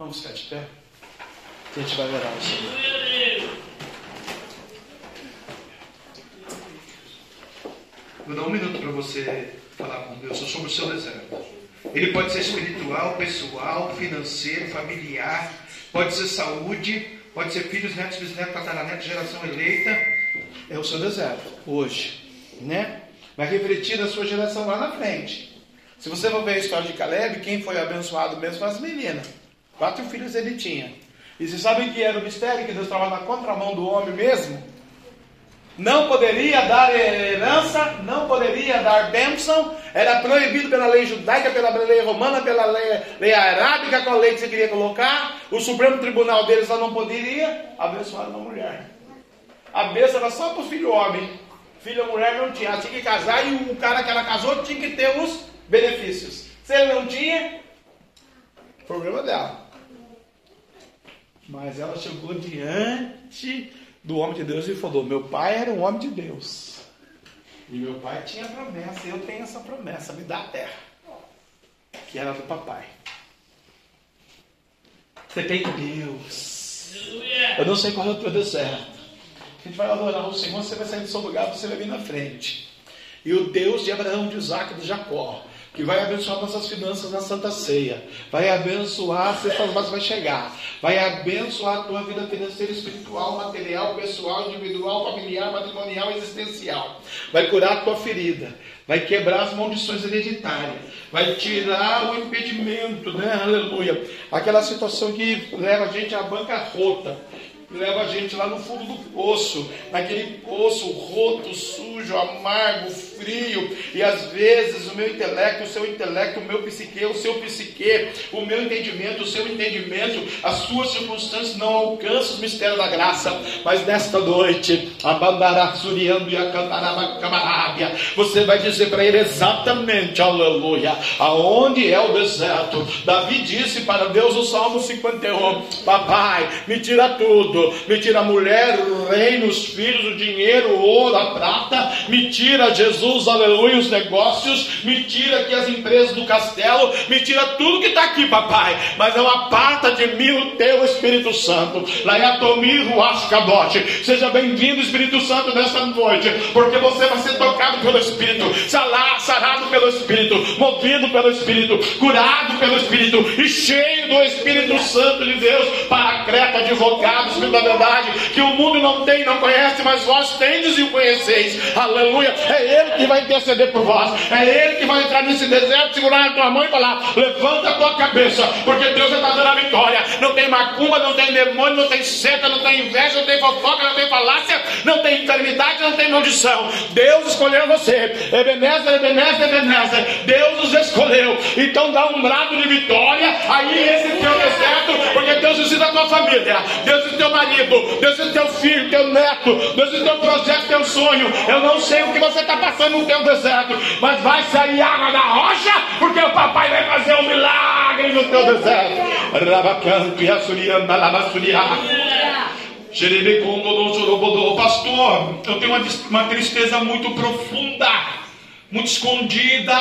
C: Vamos ficar de pé? A gente vai orar o Senhor. Vou dar um minuto para você falar com Deus sobre o seu deserto. Ele pode ser espiritual, pessoal, financeiro, familiar, pode ser saúde, pode ser filhos, netos, bisnetos, tataranetos, geração eleita. É o seu deserto, hoje, né? Vai refletir na sua geração lá na frente. Se você for ver a história de Caleb, quem foi abençoado mesmo foi as meninas. Quatro filhos ele tinha. E vocês sabem que era o mistério que Deus estava na contramão do homem mesmo? não poderia dar herança, não poderia dar bênção, era proibido pela lei judaica, pela lei romana, pela lei, lei arábica, qual lei que você queria colocar, o Supremo Tribunal deles só não poderia abençoar uma mulher. A bênção era só para o filho homem, filho mulher não tinha, ela tinha que casar e o cara que ela casou tinha que ter os benefícios. Se ele não tinha, problema dela. Mas ela chegou diante do homem de Deus e falou: Meu pai era um homem de Deus. E meu pai tinha promessa, eu tenho essa promessa, me dá a terra. Que era do papai. Você tem Deus. Eu não sei qual é o teu deserto. A gente vai adorar o Senhor, você vai sair do seu lugar, você vai vir na frente. E o Deus de Abraão, de Isaac e de Jacó, que vai abençoar nossas finanças na Santa Ceia, vai abençoar, você vai chegar, vai abençoar a tua vida financeira, espiritual, material, pessoal, individual, familiar, matrimonial, existencial, vai curar a tua ferida, vai quebrar as maldições hereditárias, vai tirar o impedimento, né? Aleluia. Aquela situação que leva a gente à bancarrota leva a gente lá no fundo do poço, naquele poço roto, sujo, amargo, frio, e às vezes o meu intelecto, o seu intelecto, o meu psique, o seu psique, o meu entendimento, o seu entendimento, as suas circunstâncias não alcançam os mistérios da graça, mas nesta noite, abandará suriando e a camarábia, você vai dizer para ele exatamente, aleluia, aonde é o deserto. Davi disse para Deus no Salmo 51, papai, me tira tudo me tira a mulher, o reino, os filhos, o dinheiro, o ouro, a prata, me tira Jesus, aleluia, os negócios, me tira aqui as empresas do castelo, me tira tudo que está aqui, papai, mas não aparta de mim o teu Espírito Santo. Laiatomi Ruashkabote, seja bem-vindo, Espírito Santo, nesta noite, porque você vai ser tocado pelo Espírito, sarado pelo Espírito, movido pelo Espírito, curado pelo Espírito e cheio do Espírito Santo de Deus para a creta advogados, da verdade, que o mundo não tem, não conhece, mas vós tendes e o conheceis. Aleluia. É Ele que vai interceder por vós. É Ele que vai entrar nesse deserto, segurar a tua mão e falar: levanta a tua cabeça, porque Deus está dando a vitória. Não tem macumba, não tem demônio, não tem seta, não tem inveja, não tem fofoca, não tem falácia, não tem enfermidade, não tem maldição. Deus escolheu você. Ebenezer, Ebenezer, Ebenezer. Deus os escolheu. Então dá um brado de vitória aí esse teu deserto, porque Deus visita a tua família. Deus teu marido, Deus é teu filho, teu neto, Deus é teu projeto, teu sonho. Eu não sei o que você está passando no teu deserto, mas vai sair água da rocha, porque o papai vai fazer um milagre no teu deserto. Pastor, eu tenho uma, uma tristeza muito profunda, muito escondida,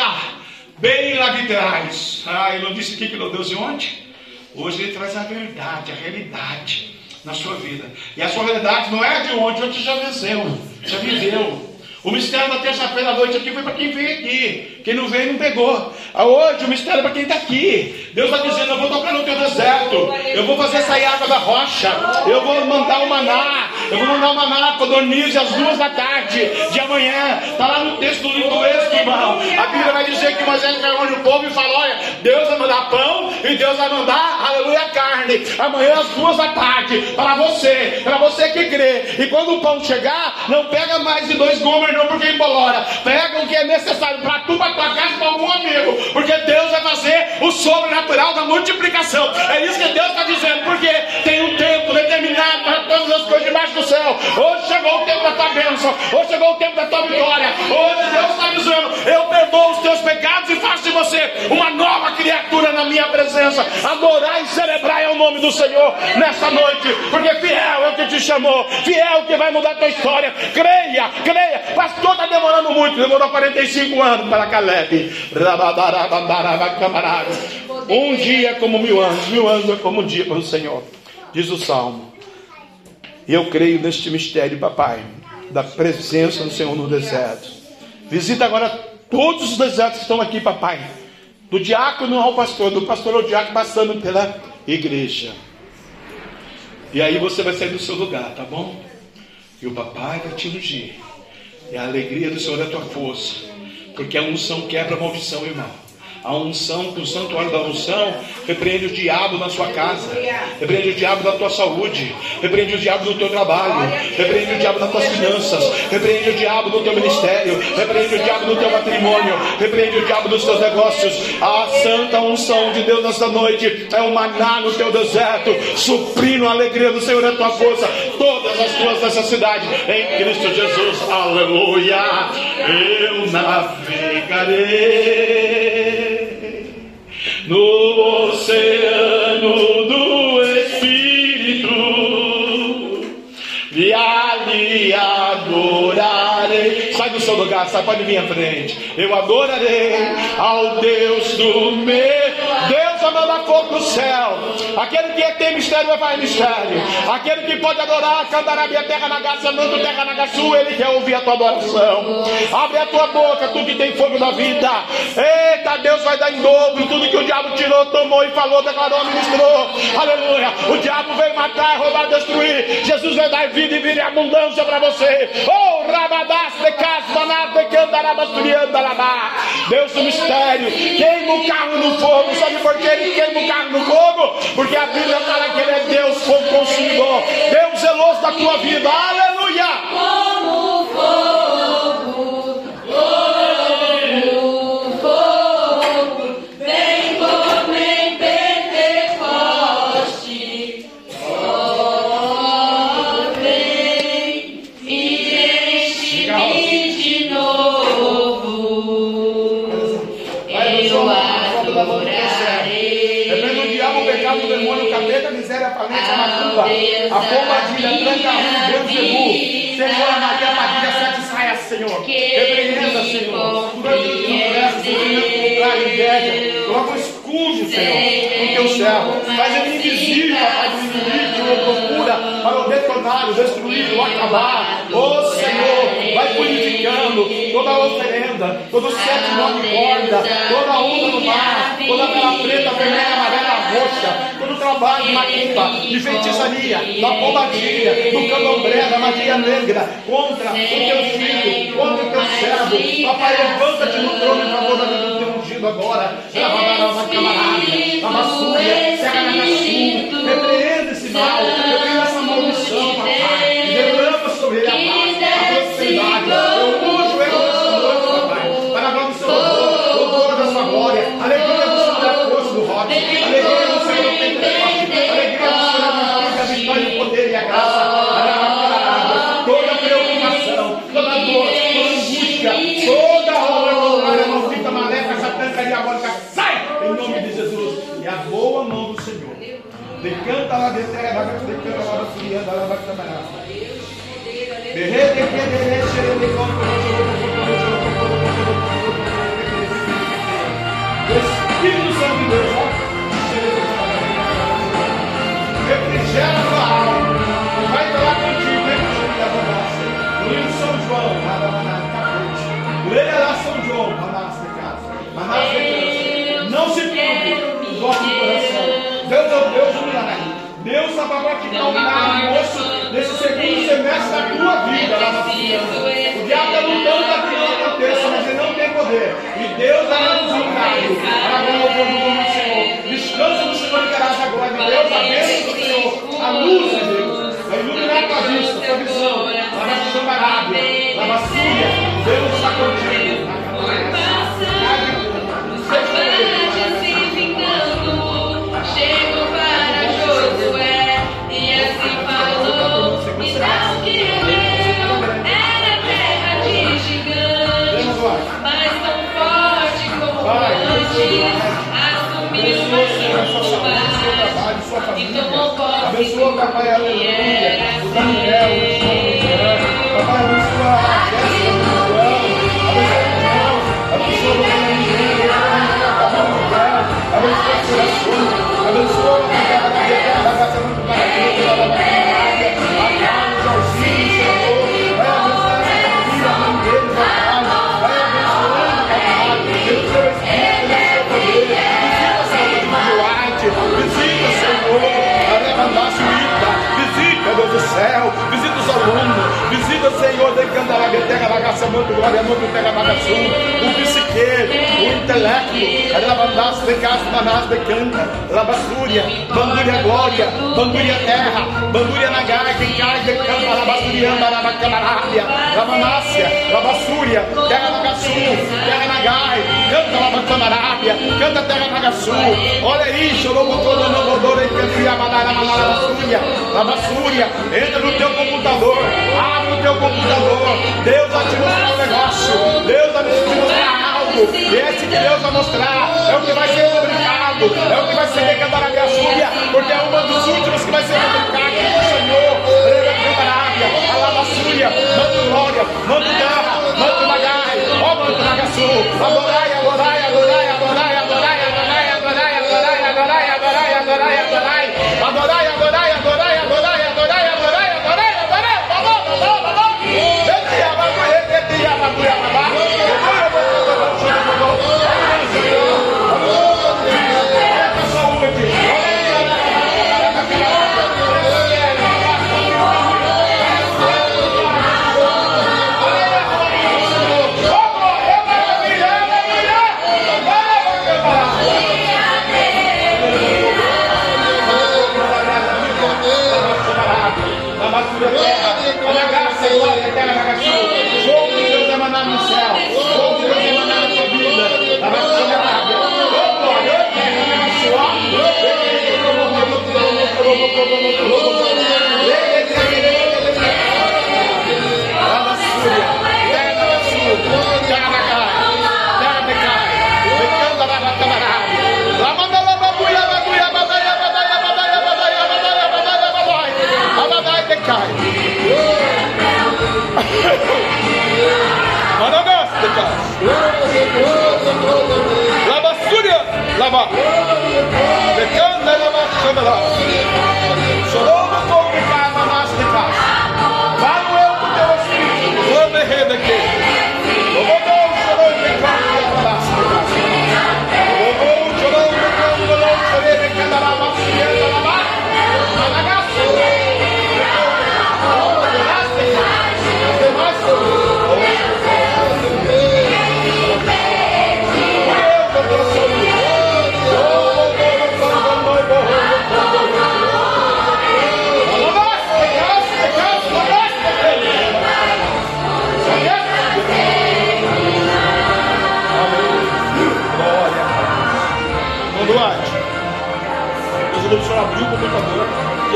C: bem lá de trás. Ah, ele não disse aqui que não Deus de onde? Hoje ele traz a verdade, a realidade na sua vida. E a sua realidade não é de onde, onde já venceu, já viveu. O mistério da terça-feira à noite aqui foi para quem veio aqui. Quem não veio não pegou. Ah, hoje o mistério é para quem está aqui. Deus está dizendo: Eu vou tocar no teu deserto. Eu vou fazer sair água da rocha. Eu vou mandar o maná. Eu vou mandar o maná para Donise às duas da tarde de amanhã. Está lá no texto do livro Êxodo, irmão. A Bíblia vai dizer que Moisés reúne o povo e fala: Olha, Deus vai mandar pão e Deus vai mandar, aleluia, carne. Amanhã às duas da tarde. Para você. Para você que crê. E quando o pão chegar, não pega mais de dois porque embolora. Pega o que é necessário para tu, para tua casa, para algum amigo. Porque Deus vai fazer o sobrenatural da multiplicação. É isso que Deus está dizendo. Porque tem um tempo determinado para todas as coisas debaixo do céu. Hoje chegou o tempo da tua bênção. Hoje chegou o tempo da tua vitória. Hoje Deus está dizendo: Eu perdoo os teus pecados e faço de você uma nova criatura na minha presença. Adorar e celebrar é o nome do Senhor nessa noite. Porque fiel é o que te chamou. Fiel é o que vai mudar a tua história. Creia, creia pastor está demorando muito, demorou 45 anos para Caleb. Um dia como mil anos, mil anos é como um dia para o Senhor, diz o Salmo. E eu creio neste mistério, papai, da presença do Senhor no deserto. Visita agora todos os desertos que estão aqui, papai. Do diácono ao pastor, do pastor ao diácono, passando pela igreja. E aí você vai sair do seu lugar, tá bom? E o papai vai te ungir. E a alegria do Senhor é a tua força. Porque a unção quebra a maldição, irmão. A unção, o santuário da unção, repreende o diabo na sua casa, repreende o diabo na tua saúde, repreende o diabo no teu trabalho, repreende o diabo nas tuas finanças, repreende o diabo no teu ministério, repreende o diabo no teu matrimônio, repreende o diabo nos teus negócios. A santa unção de Deus nesta noite é o maná no teu deserto, suprindo a alegria do Senhor é tua força, todas as tuas necessidades em Cristo Jesus. Aleluia. Eu navegarei
D: no oceano do Espírito, e ali adorarei. Sai do seu lugar, sai, pode vir à frente. Eu adorarei ao Deus do meu. Deus vai mandar fogo do céu. Aquele que tem mistério vai fazer mistério. Aquele que pode adorar, cantará minha terra na gaça, mando terra na gaçu, ele quer ouvir a tua adoração. Abre a tua boca, tu que tem fogo da vida. Eita, Deus vai dar em dobro tudo que o diabo tirou, tomou e falou, declarou, ministrou. Aleluia. O diabo veio matar, roubar, destruir. Jesus vai dar vida e vida abundância para você. Oh, rabadas de casmanar de candarabasturianda lá. Deus do mistério, queima o carro no fogo. Sabe por que ele queima no fogo? Porque a Bíblia fala que ele é Deus fogo consumidor. Deus zeloso da tua vida. Aleluia.
C: Senhor, a Maria, a Maria, sete saias, Senhor. Repreenda, Senhor. Não presta, sofrimento contrário, inveja. Coloca um escudo, Senhor, no teu servo. Faz ele invisível, Pai, do inimigo que o procura para o detonar, o destruir, o acabar. Ô Senhor, vai purificando toda oferenda, todo sete nove corda, toda onda do mar, toda aquela preta, vermelha, amarela, roxa, todo trabalho de macumba, de feitiçaria, da pomadilha, do candomblé, da magia negra, contra o teu filho, contra o teu servo. Papai, levanta-te no trono em favor da vida do teu ungido agora. Rabadarava camarada, Espírito Santo de Deus. Refrigera tua alma. Vai falar contigo, vem contigo da bonança. Lindo São João, Maraná, Capuz. Leia lá São João, casa. Não se preocupe, vosso coração. Deus é o Deus do milagre. Deus está para praticar um milagre, moço, nesse segundo semestre da tua vida. lá na. O diabo está lutando para que não aconteça, mas ele não tem poder. E Deus dará nos um. Para a glória do nome do Senhor. Descansa no Senhor e terás a glória de Deus, a bênção do Senhor, a luz de Deus. Vai iluminar tua vista, tua visão. Lá na Xambarábia, na Massúria. Deus está contigo. Abençoa, O Daniel, o a o João, abençoa o Daniel, abençoa visita, Deus do céu, visita os alunos, visita, Senhor, de Candarabia, terra bagaça, muito glória, muito terra bagaçu, o psique, o intelecto, levantar-se de casa, manás de canta, labassúria, bandúria glória, bandúria terra, bandúria nagai, quem cai de canta, labassúria, andarabacamarábia, labanácia, labassúria, terra bagaçu, terra nagai, canta labacamarábia, Olha isso, entra no teu computador, abre o teu computador. Deus vai te mostrar um negócio, Deus vai te mostrar algo. E esse que Deus vai mostrar é o que vai ser publicado, é o que vai ser recantar a minha porque é uma dos últimos que vai ser publicado. Senhor, alaba a súria, manda glória, manda garra, manda magai, ó manda magaçu, adorai, adorai, adorai.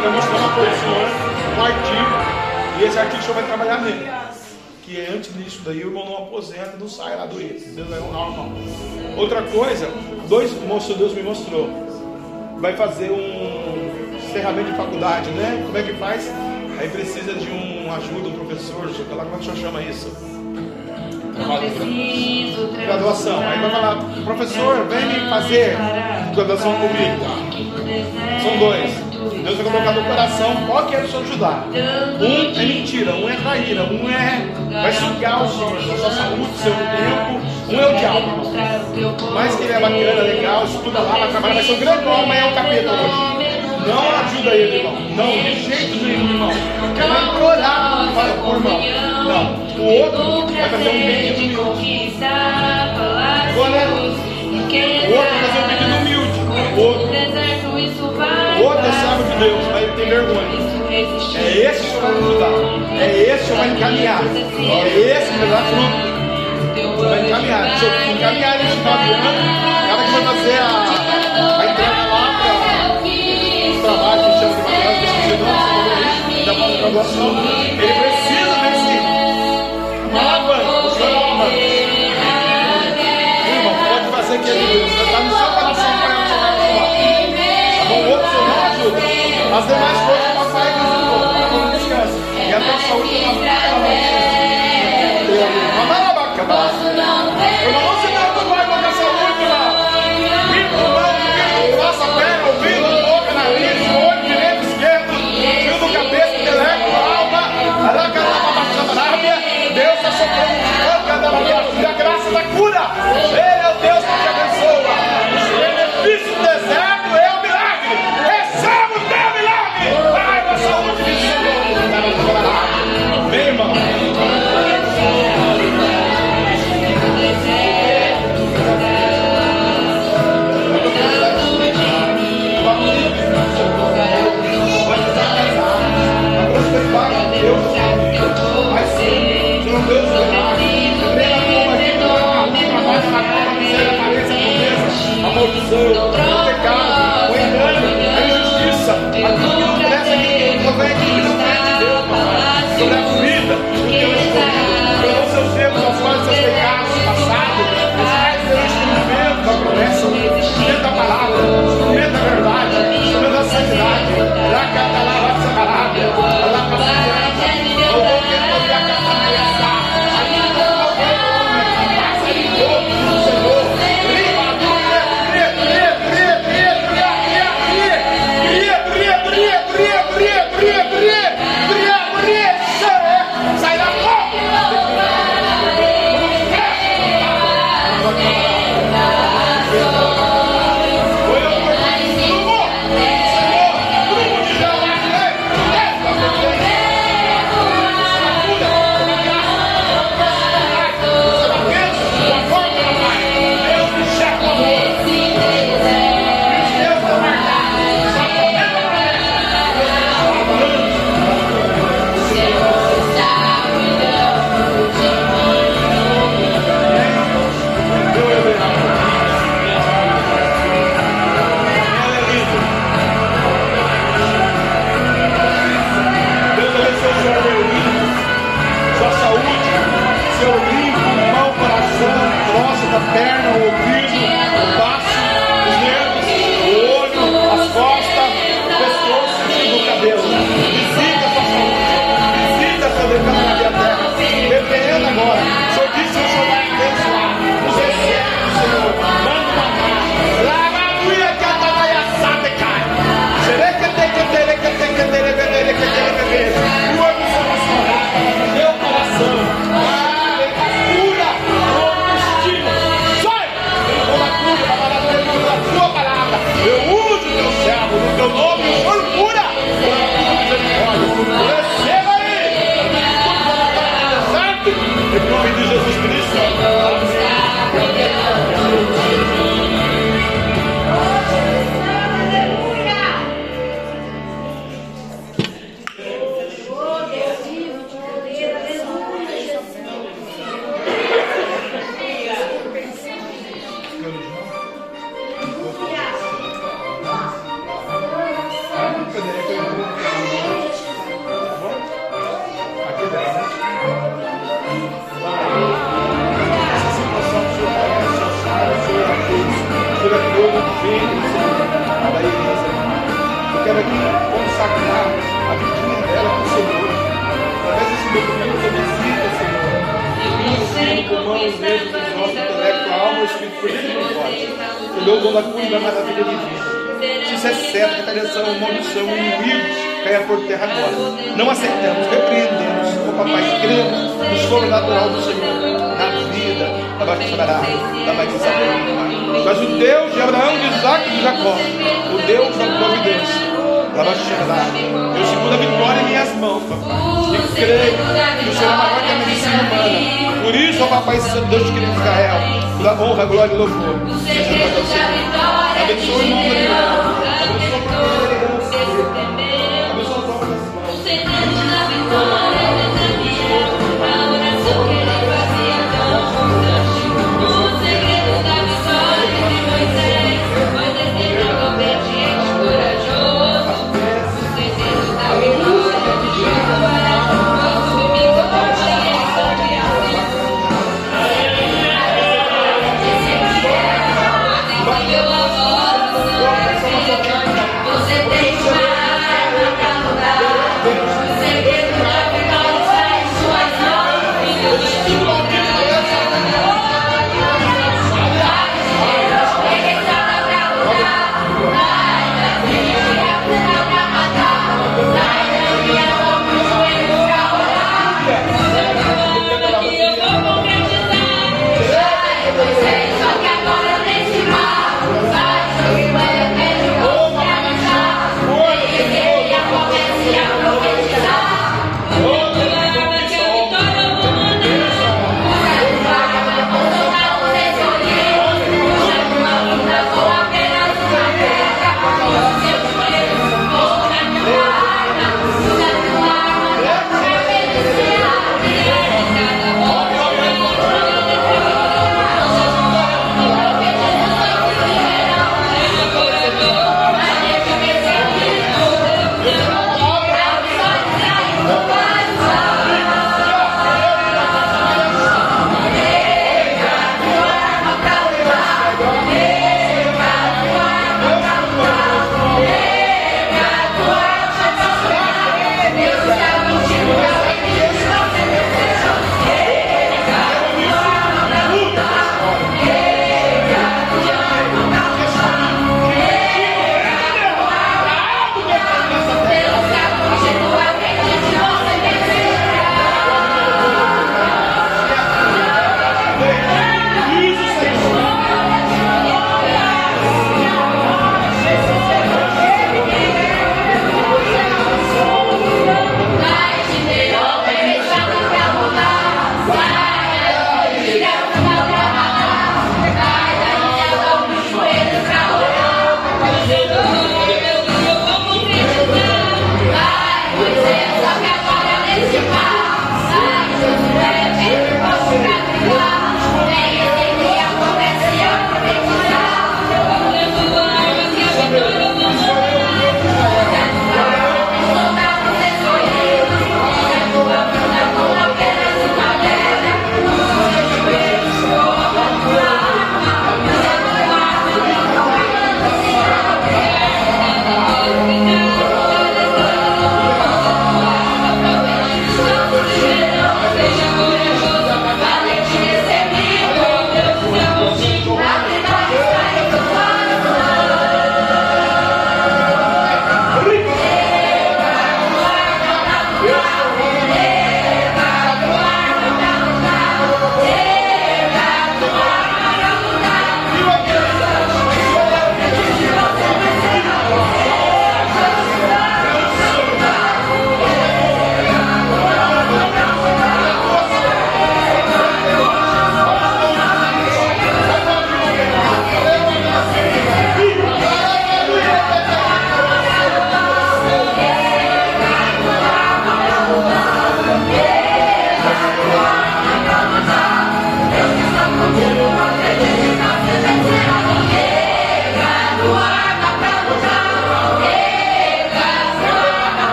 C: Vai mostrar uma coisa, senhor, um artigo, e esse artigo o senhor vai trabalhar nele. Que é antes disso daí o irmão não aposenta, não sai lá do IES. Deus vai honrar o irmão. Outra coisa, dois moços Deus me mostrou. Vai fazer um encerramento de faculdade, né? Como é que faz? Aí precisa de um ajuda, um professor, sei lá, como é que o senhor chama isso?
E: Preciso
C: Graduação. Aí vai falar, professor, vem fazer graduação comigo. São dois. Deus vai colocar no coração qual que é o senhor ajudar. Um é mentira, um é traíra, um é vai sugar o senhor, a sua saúde, seu tempo. Um é o diabo. Mas que ele é bacana, legal, estuda lá, vai trabalhar, vai ser um grande homem, é um capeta hoje. Não ajuda ele, irmão. Não, de jeito nenhum, irmão. Porque vai implorar para o irmão. Não. O outro vai fazer um pedido humilde. Agora, o outro vai fazer um pedido humilde. O outro, o outro é de Deus, ele tem vergonha. É esse que vai ajudar. É esse que vai encaminhar. É esse que vai dar fruto. Vai encaminhar. Se eu encaminhar final do ano, o cara que vai fazer a, a entrega lá para os trabalhos que chama de material de da pós-graduação, ele precisa desse é alavanca. Irmão, pode fazer que ele está no As demais coisas o papai ajudou. Não descansa. E a tua saúde é uma Irmão, você não vai com a saúde, irmão. Viva o irmão, faça perna, ouvido, boca, nariz, olho direito, esquerdo, fio do cabeça, intelecto, alma, aracarababacamarábia. Deus está soprando a graça da cura. Ele Não o pecado, o engano, a injustiça, a tudo que presta de tudo, sobre a vida, sobre a vida. o natural do Senhor na vida da batizará, da batizará. Mas o Deus de Abraão, de Isaac e de Jacó, o Deus da providência. Eu segundo a vitória em minhas mãos, papai. Creio que o Senhor é maior que a medicina humana. Por isso, ó Papai Santo, Deus de Israel, da honra, glória e louvor. Abençoe o nome de Deus.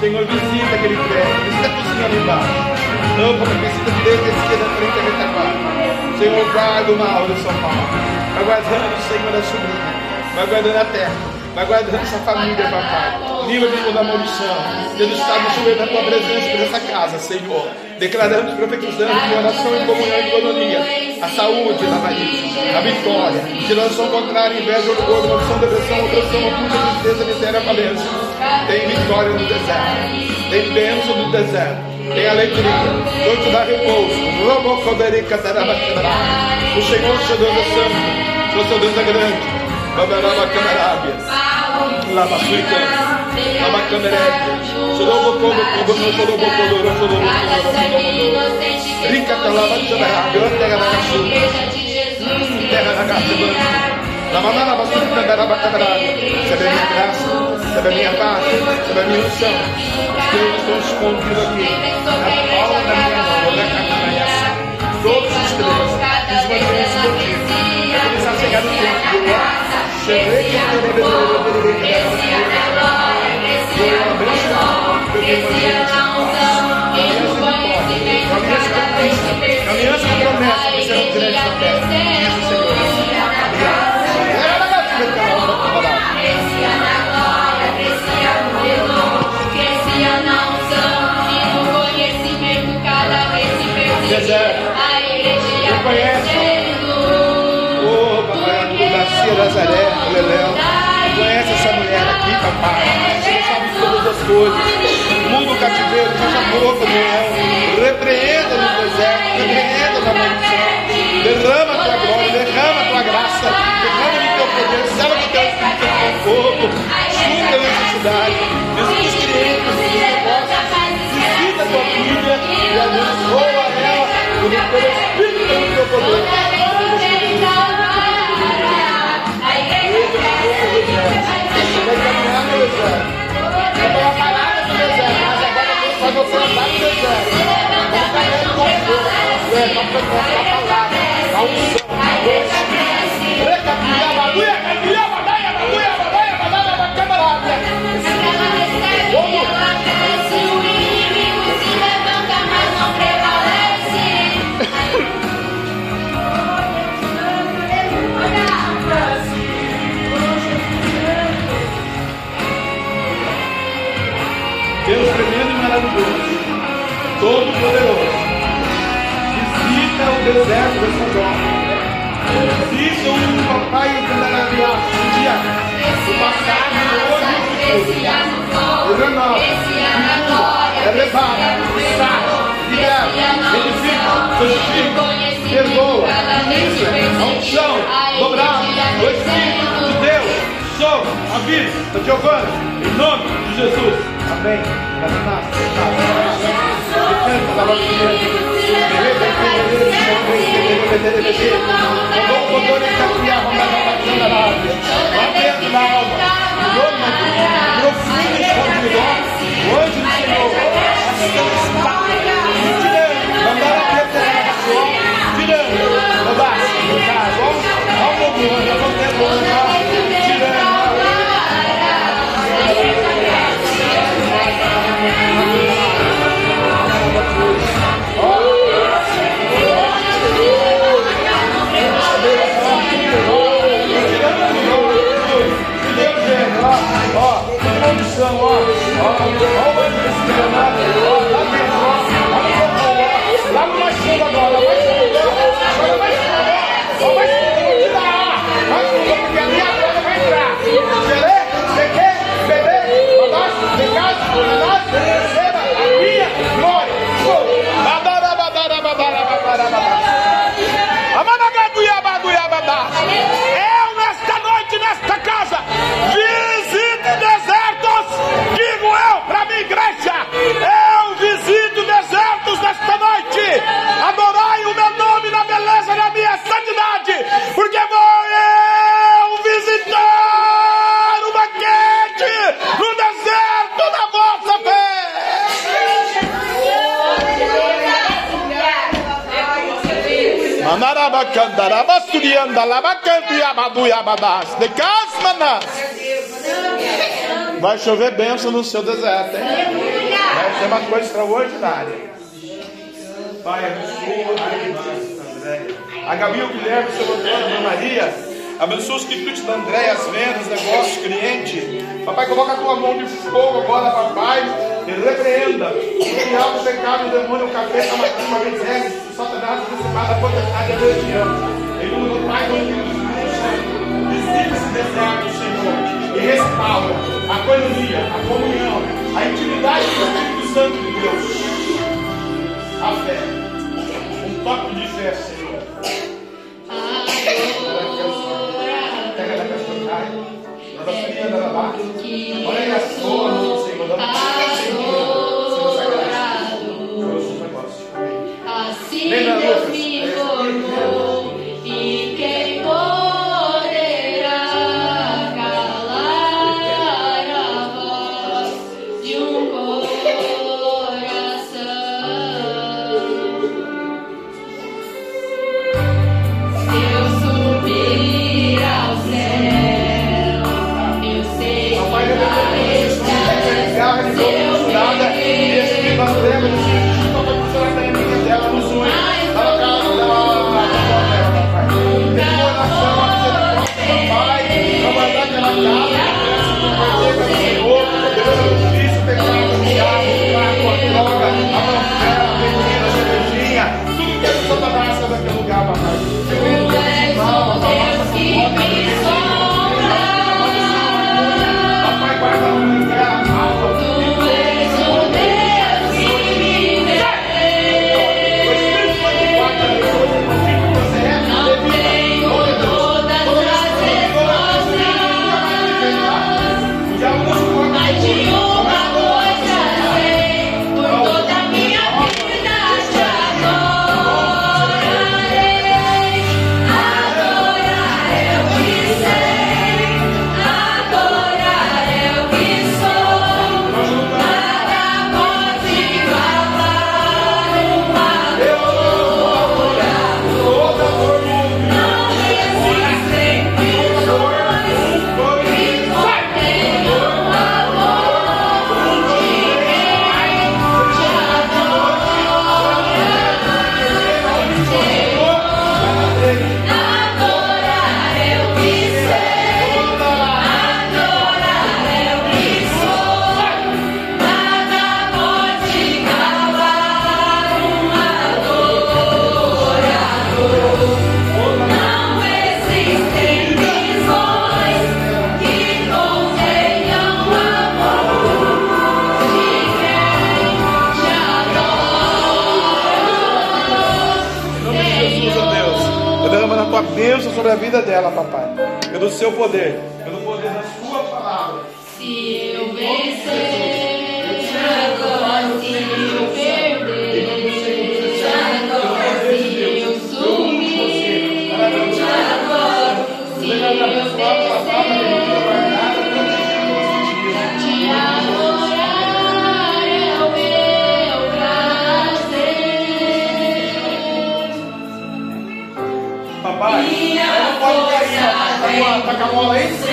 C: Senhor, visita aquele prédio. Visita a cozinha ali embaixo. Não, papai, visita direita, esquerda, frente, retaguarda. Senhor, guarda o mal de São Paulo. Vai guardando, Senhor, a sobrinha. Vai guardando a terra. Vai guardando essa família, papai. Livra de toda maldição. Deus está nos joelhos na tua presença por essa casa, Senhor. Declaramos, profetizando de oração e comunhão e economia. A saúde da Maria, a vitória. Geração contrária, inveja, orgulho, maldição, depressão, opressão, oculta, tristeza, miséria, falência. Tem vitória no deserto. Tem bênção no deserto. Tem alegria. Deus te dá repouso. O Senhor, seu Deus é santo. O seu Deus é grande. Babaraba Canarábia, Lava Suica, Lava Canarédia, Sorobo Como, Como, No Sorobo Codoro, Sorobo Codoro, Rica Talava Canarábia, Terra da Caçu, Terra da Caçu, Lava Lava Suica, Daraba Canarábia, Sabe a minha graça, sabe a minha paz, a minha unção, os teus estão escondidos aqui, na palma da minha mão, na Catanaiaça, todos os três, os mantêm escondidos, vai começar a chegar no tempo do ar. Caminhando com promessa, você não grande na terra. Deserto. Não conhece? Oh, papai, o Garcia Nazaré, Leléu. Conhece essa mulher aqui, papai. Você sabe todas as coisas. Muda o cativeiro, fecha a boca do. Repreenda no deserto, repreenda na maldição. Derrama a tua glória, derrama a tua graça, derrama o teu poder, selva o teu espírito com fogo. Suga a necessidade. Jesus Cristo, Jesus negócio. Visita a tua filha e abençoa ela com o teu espírito e o teu poder. Vamos cantar a a tremendo e maravilhoso, todo poderoso, visita o deserto dessa jovem. Visita o papai e o candarabia, o dia, o passado, hoje e o futuro. Renova, é levado, sai, libera, edifica, santifica, perdoa, ministra, a unção, dobrada, o Espírito de Deus, sou a vida da Giovana, em nome de Jesus. Amém. Aberto na alma, profundo escondido, o anjo do Senhor, tirando, mandaram a pedra tirando, mandaram, vamos, vamos, vamos, vamos, tirando. Ó, condição, ó, ó, ó, o anjo desse granado, ó, lá Vai chover bênção no seu deserto, hein? Vai ser uma coisa extraordinária. Pai, abençoa a Gabi, o Guilherme, o seu Antônio, a Ana Maria. Abençoa os quitutes da Andréia, as vendas, negócios, cliente. Papai, coloca a tua mão de fogo agora, papai. E repreenda o diabo, o pecado, o demônio, o capeta, a macumba, a miséria, o satanás, o principado, a potestade, a religião. Em nome do Pai, do Filho e do Espírito Santo. Visita esse deserto, Senhor, e restaura a coinonia, a comunhão, a intimidade com o Espírito Santo de Deus. A fé. Um toque de fé, Senhor. bênção sobre a vida dela, papai. Pelo seu poder, pelo poder da sua palavra.
A: Se eu vencer.
C: tacar uma bola aí?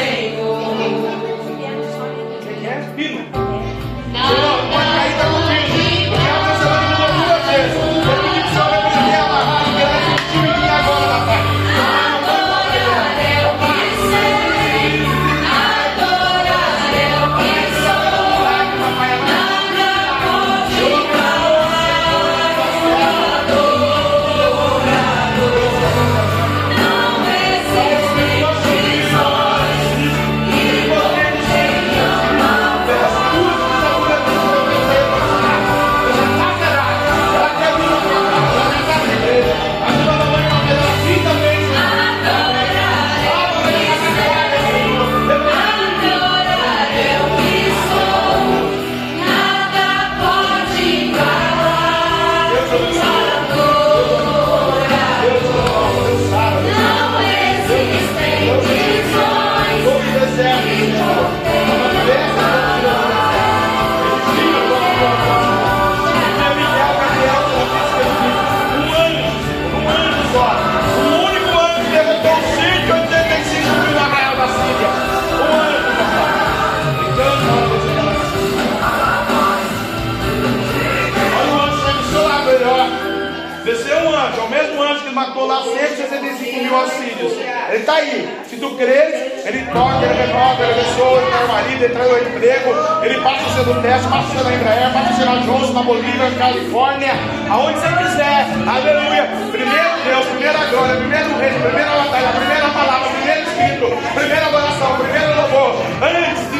C: Ele está aí. Se tu creres, ele toca, ele renova, ele abençoa, ele traz o marido, ele traz o emprego, ele passa o seu no teste, passa o seu na Embraer, passa o seu na na Bolívia, na Califórnia, aonde você quiser. Aleluia. Primeiro Deus, primeira glória, primeiro reino, primeira batalha, primeira palavra, primeiro espírito, primeira adoração, primeiro louvor. Antes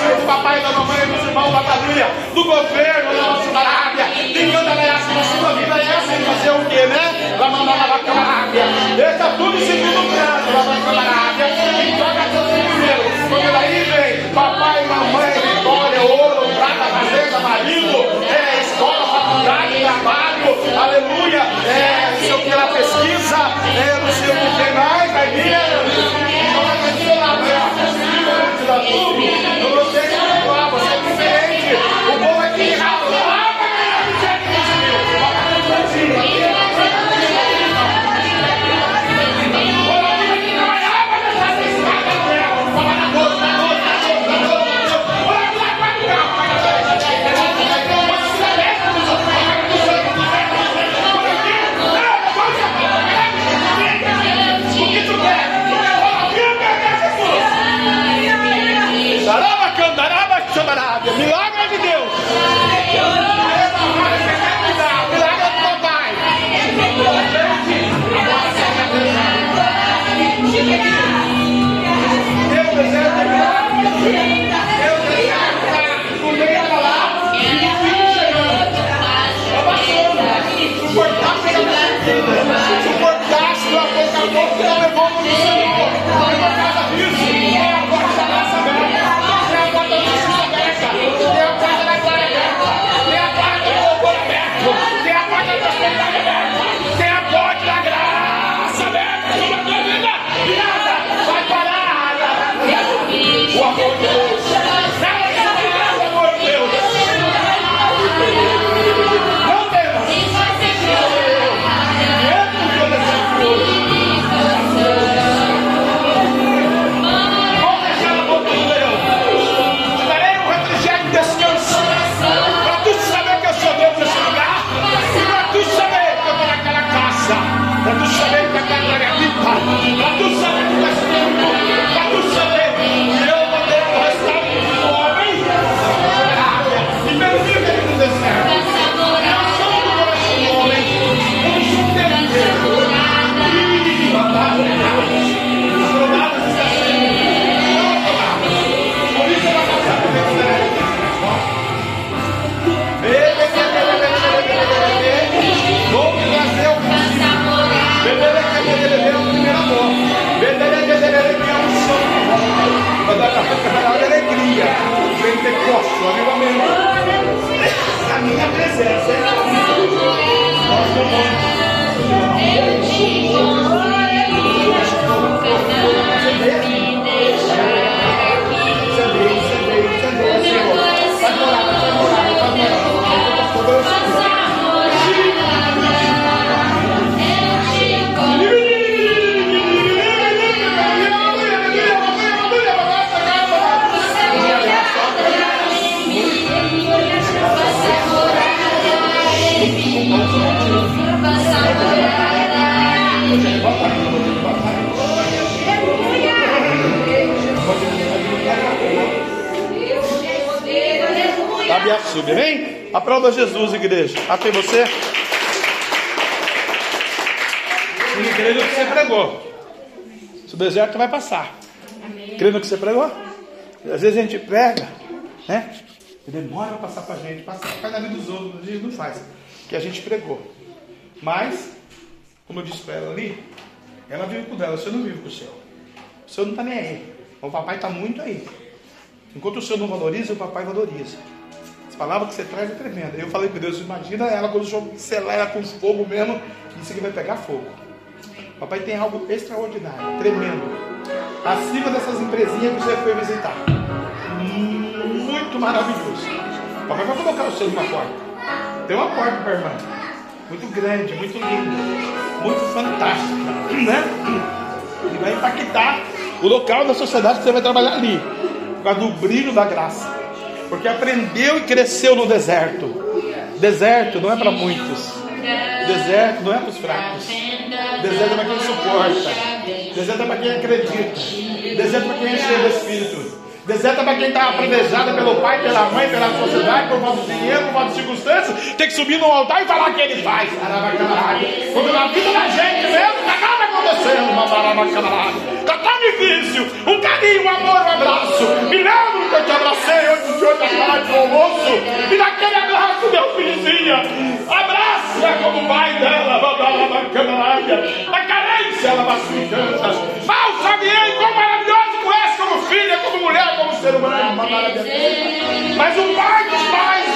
C: do papai e da mamãe, dos irmãos da família, do governo da nossa Arábia, de cantar a ação da sua vida, é assim fazer o quê, né? Lá mandar lá para a Arábia. Ele está tudo em segundo plano, lá para a Arábia. E toca tudo primeiro. Quando daí vem papai, mamãe, vitória, ouro, prata, fazenda, marido, é, escola, faculdade, trabalho, aleluia, é, não sei o que lá, pesquisa, Avivamento. A minha presença. Nome. Incendei, incendei, incendei, Senhor. Vai morar, vai morar, vai morar. Todo o Espírito. Aprova Jesus, igreja. Até você. Sim, crendo que você pregou. Se o deserto vai passar. Crendo que você pregou? Às vezes a gente prega, né? E demora para passar para a gente. Passa, faz na vida dos outros, a gente não faz. Que a gente pregou. Mas, como eu disse para ela ali, ela vive com o dela, você não vive com o seu. O seu não está nem aí. O papai está muito aí. Enquanto o senhor não valoriza, o papai valoriza. As palavras que você traz é tremenda. Eu falei para Deus, imagina ela quando o selar ela com fogo mesmo, isso aqui vai pegar fogo. Papai tem algo extraordinário, tremendo. Acima dessas empresinhas que você foi visitar. Muito maravilhoso. Papai vai colocar o senhor numa porta. Tem uma porta para irmã. Muito grande, muito linda, muito fantástica, (clears throat) né? E vai impactar o local da sociedade que você vai trabalhar ali, por causa do brilho da graça, porque aprendeu e cresceu no deserto. Deserto não é para muitos. Deserto não é para os fracos. Deserto é para quem suporta. Deserto é para quem acredita. Deserto é para quem é cheio do Espírito. Deserta tá para quem está aprendizado pelo pai, pela mãe, pela sociedade, por falta de dinheiro, por falta de circunstâncias, tem que subir no altar e falar o que ele faz. Quando na vida da gente mesmo, tá nada acontecendo, tá tão difícil. Um carinho, um amor, um abraço. Me lembro que eu te abracei hoje de hoje à tarde de almoço. E naquele abraço, meu filhozinha, abraça como vai dela, a carência, ela vai se Mal sabia tão maravilhoso és como filha, como mulher, como ser humano. Mas o Pai dos pais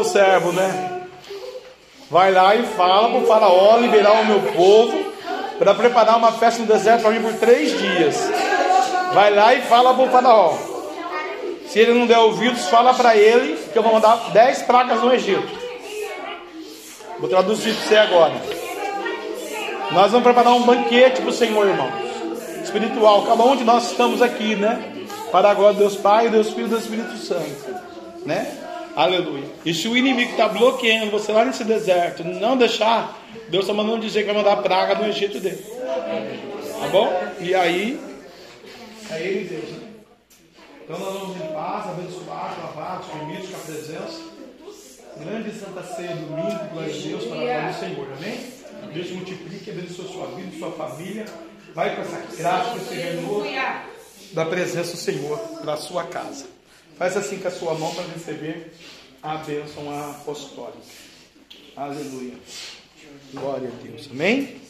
C: seu servo, né? Vai lá e fala para o faraó liberar o meu povo para preparar uma festa no deserto para mim por três dias. Vai lá e fala para o faraó. Se ele não der ouvidos, fala para ele que eu vou mandar dez pragas no Egito. Vou traduzir para você agora. Nós vamos preparar um banquete para o Senhor, irmão. Espiritual. Cada um de nós estamos aqui, né? Para agora Deus Pai, Deus Filho e Deus Espírito Santo. Né? Aleluia. E se o inimigo está bloqueando você lá nesse deserto, não deixar, Deus está mandando dizer que vai mandar praga no Egito dele. Tá bom? E aí, é ele Deus, né? Então nós vamos em paz, abençoar, lavados, remidos com a presença. Grande Santa Ceia domingo, glória a Deus, para a do Senhor. Amém? Deus multiplique, abençoe sua vida, sua família. Vai com essa graça, com esse renova da presença do Senhor para a sua casa. Faz assim com a sua mão para receber a bênção apostólica. Aleluia. Glória a Deus. Amém?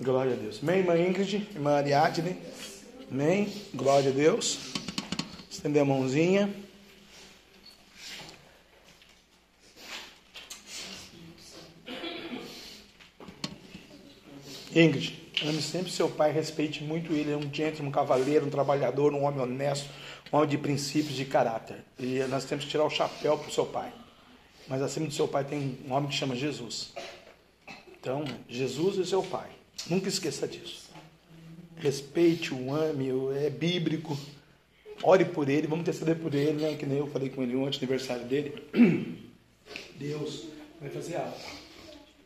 C: Glória a Deus. Amém, irmã Ingrid, irmã Ariadne. Amém? Glória a Deus. Estender a mãozinha. Ingrid, ame sempre seu pai, respeite muito ele. É um gentleman, um cavaleiro, um trabalhador, um homem honesto, homem de princípios e caráter. E nós temos que tirar o chapéu para o seu pai. Mas acima do seu pai tem um homem que chama Jesus. Então, Jesus é seu pai. Nunca esqueça disso. Respeite-o, ame-o, é bíblico. Ore por ele, vamos interceder por ele, né? Que nem eu falei com ele ontem, aniversário dele. (clears throat) Deus vai fazer algo.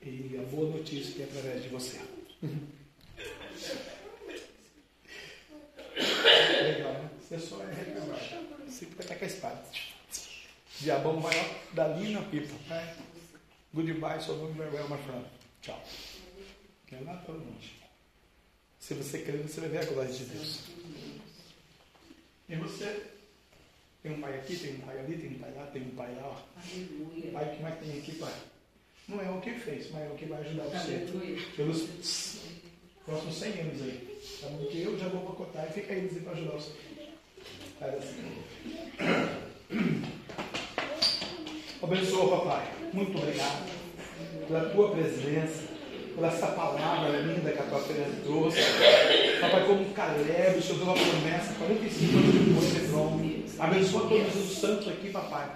C: E a boa notícia que é através de você. (laughs) Legal, né? Você só é reprobado. Você fica até com a espada. Diabão maior dali na pipa. Né? Goodbye, so long, farewell, my friend. Tchau. Não é nada para longe. Se você crer, você vai ver a glória de Deus. E você tem um pai aqui, tem um pai ali, tem um pai lá, tem um pai lá. Ó. O pai que mais tem aqui, pai? Não é o que fez, mas é o que vai ajudar você. Pelos próximos 100 anos aí. Tá bom? Que eu já vou pacotar e fica aí para ajudar você. (coughs) Abençoa, papai. Muito obrigado pela tua presença, por essa palavra linda que a tua filha trouxe. Papai, como Caleb, o Senhor deu uma promessa, 45 anos depois, Hebron. Abençoa todos os santos aqui, papai,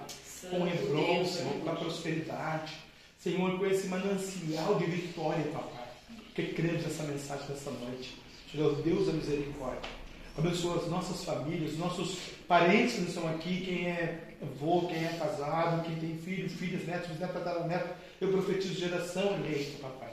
C: com Hebron, Senhor, com a prosperidade. Senhor, com esse manancial de vitória, papai. Porque cremos nessa mensagem dessa noite. Senhor, Deus da misericórdia. Abençoa as nossas famílias, nossos parentes que estão aqui, quem é avô, quem é casado, quem tem filhos, filhas, netos, netos. Eu profetizo geração eleita, papai.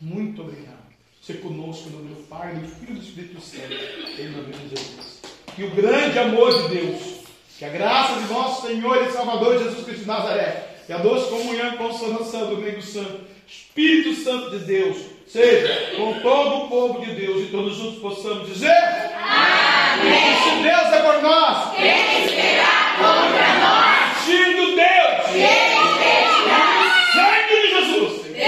C: Muito obrigado. Ser conosco no meu Pai, do Filho e do Espírito Santo. Em nome de Jesus. Que o grande amor de Deus, que a graça de nosso Senhor e Salvador Jesus Cristo de Nazaré, e a doce comunhão e consolação do meio santo, Espírito Santo de Deus, seja com todo o povo de Deus e todos juntos possamos dizer: Amém. Se Deus é por nós, quem será contra nós? Filho de Deus, quem impedirá? Sangue de Jesus. Deus.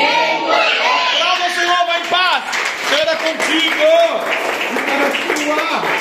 C: Então, Senhor vai em paz. Será é contigo. E para.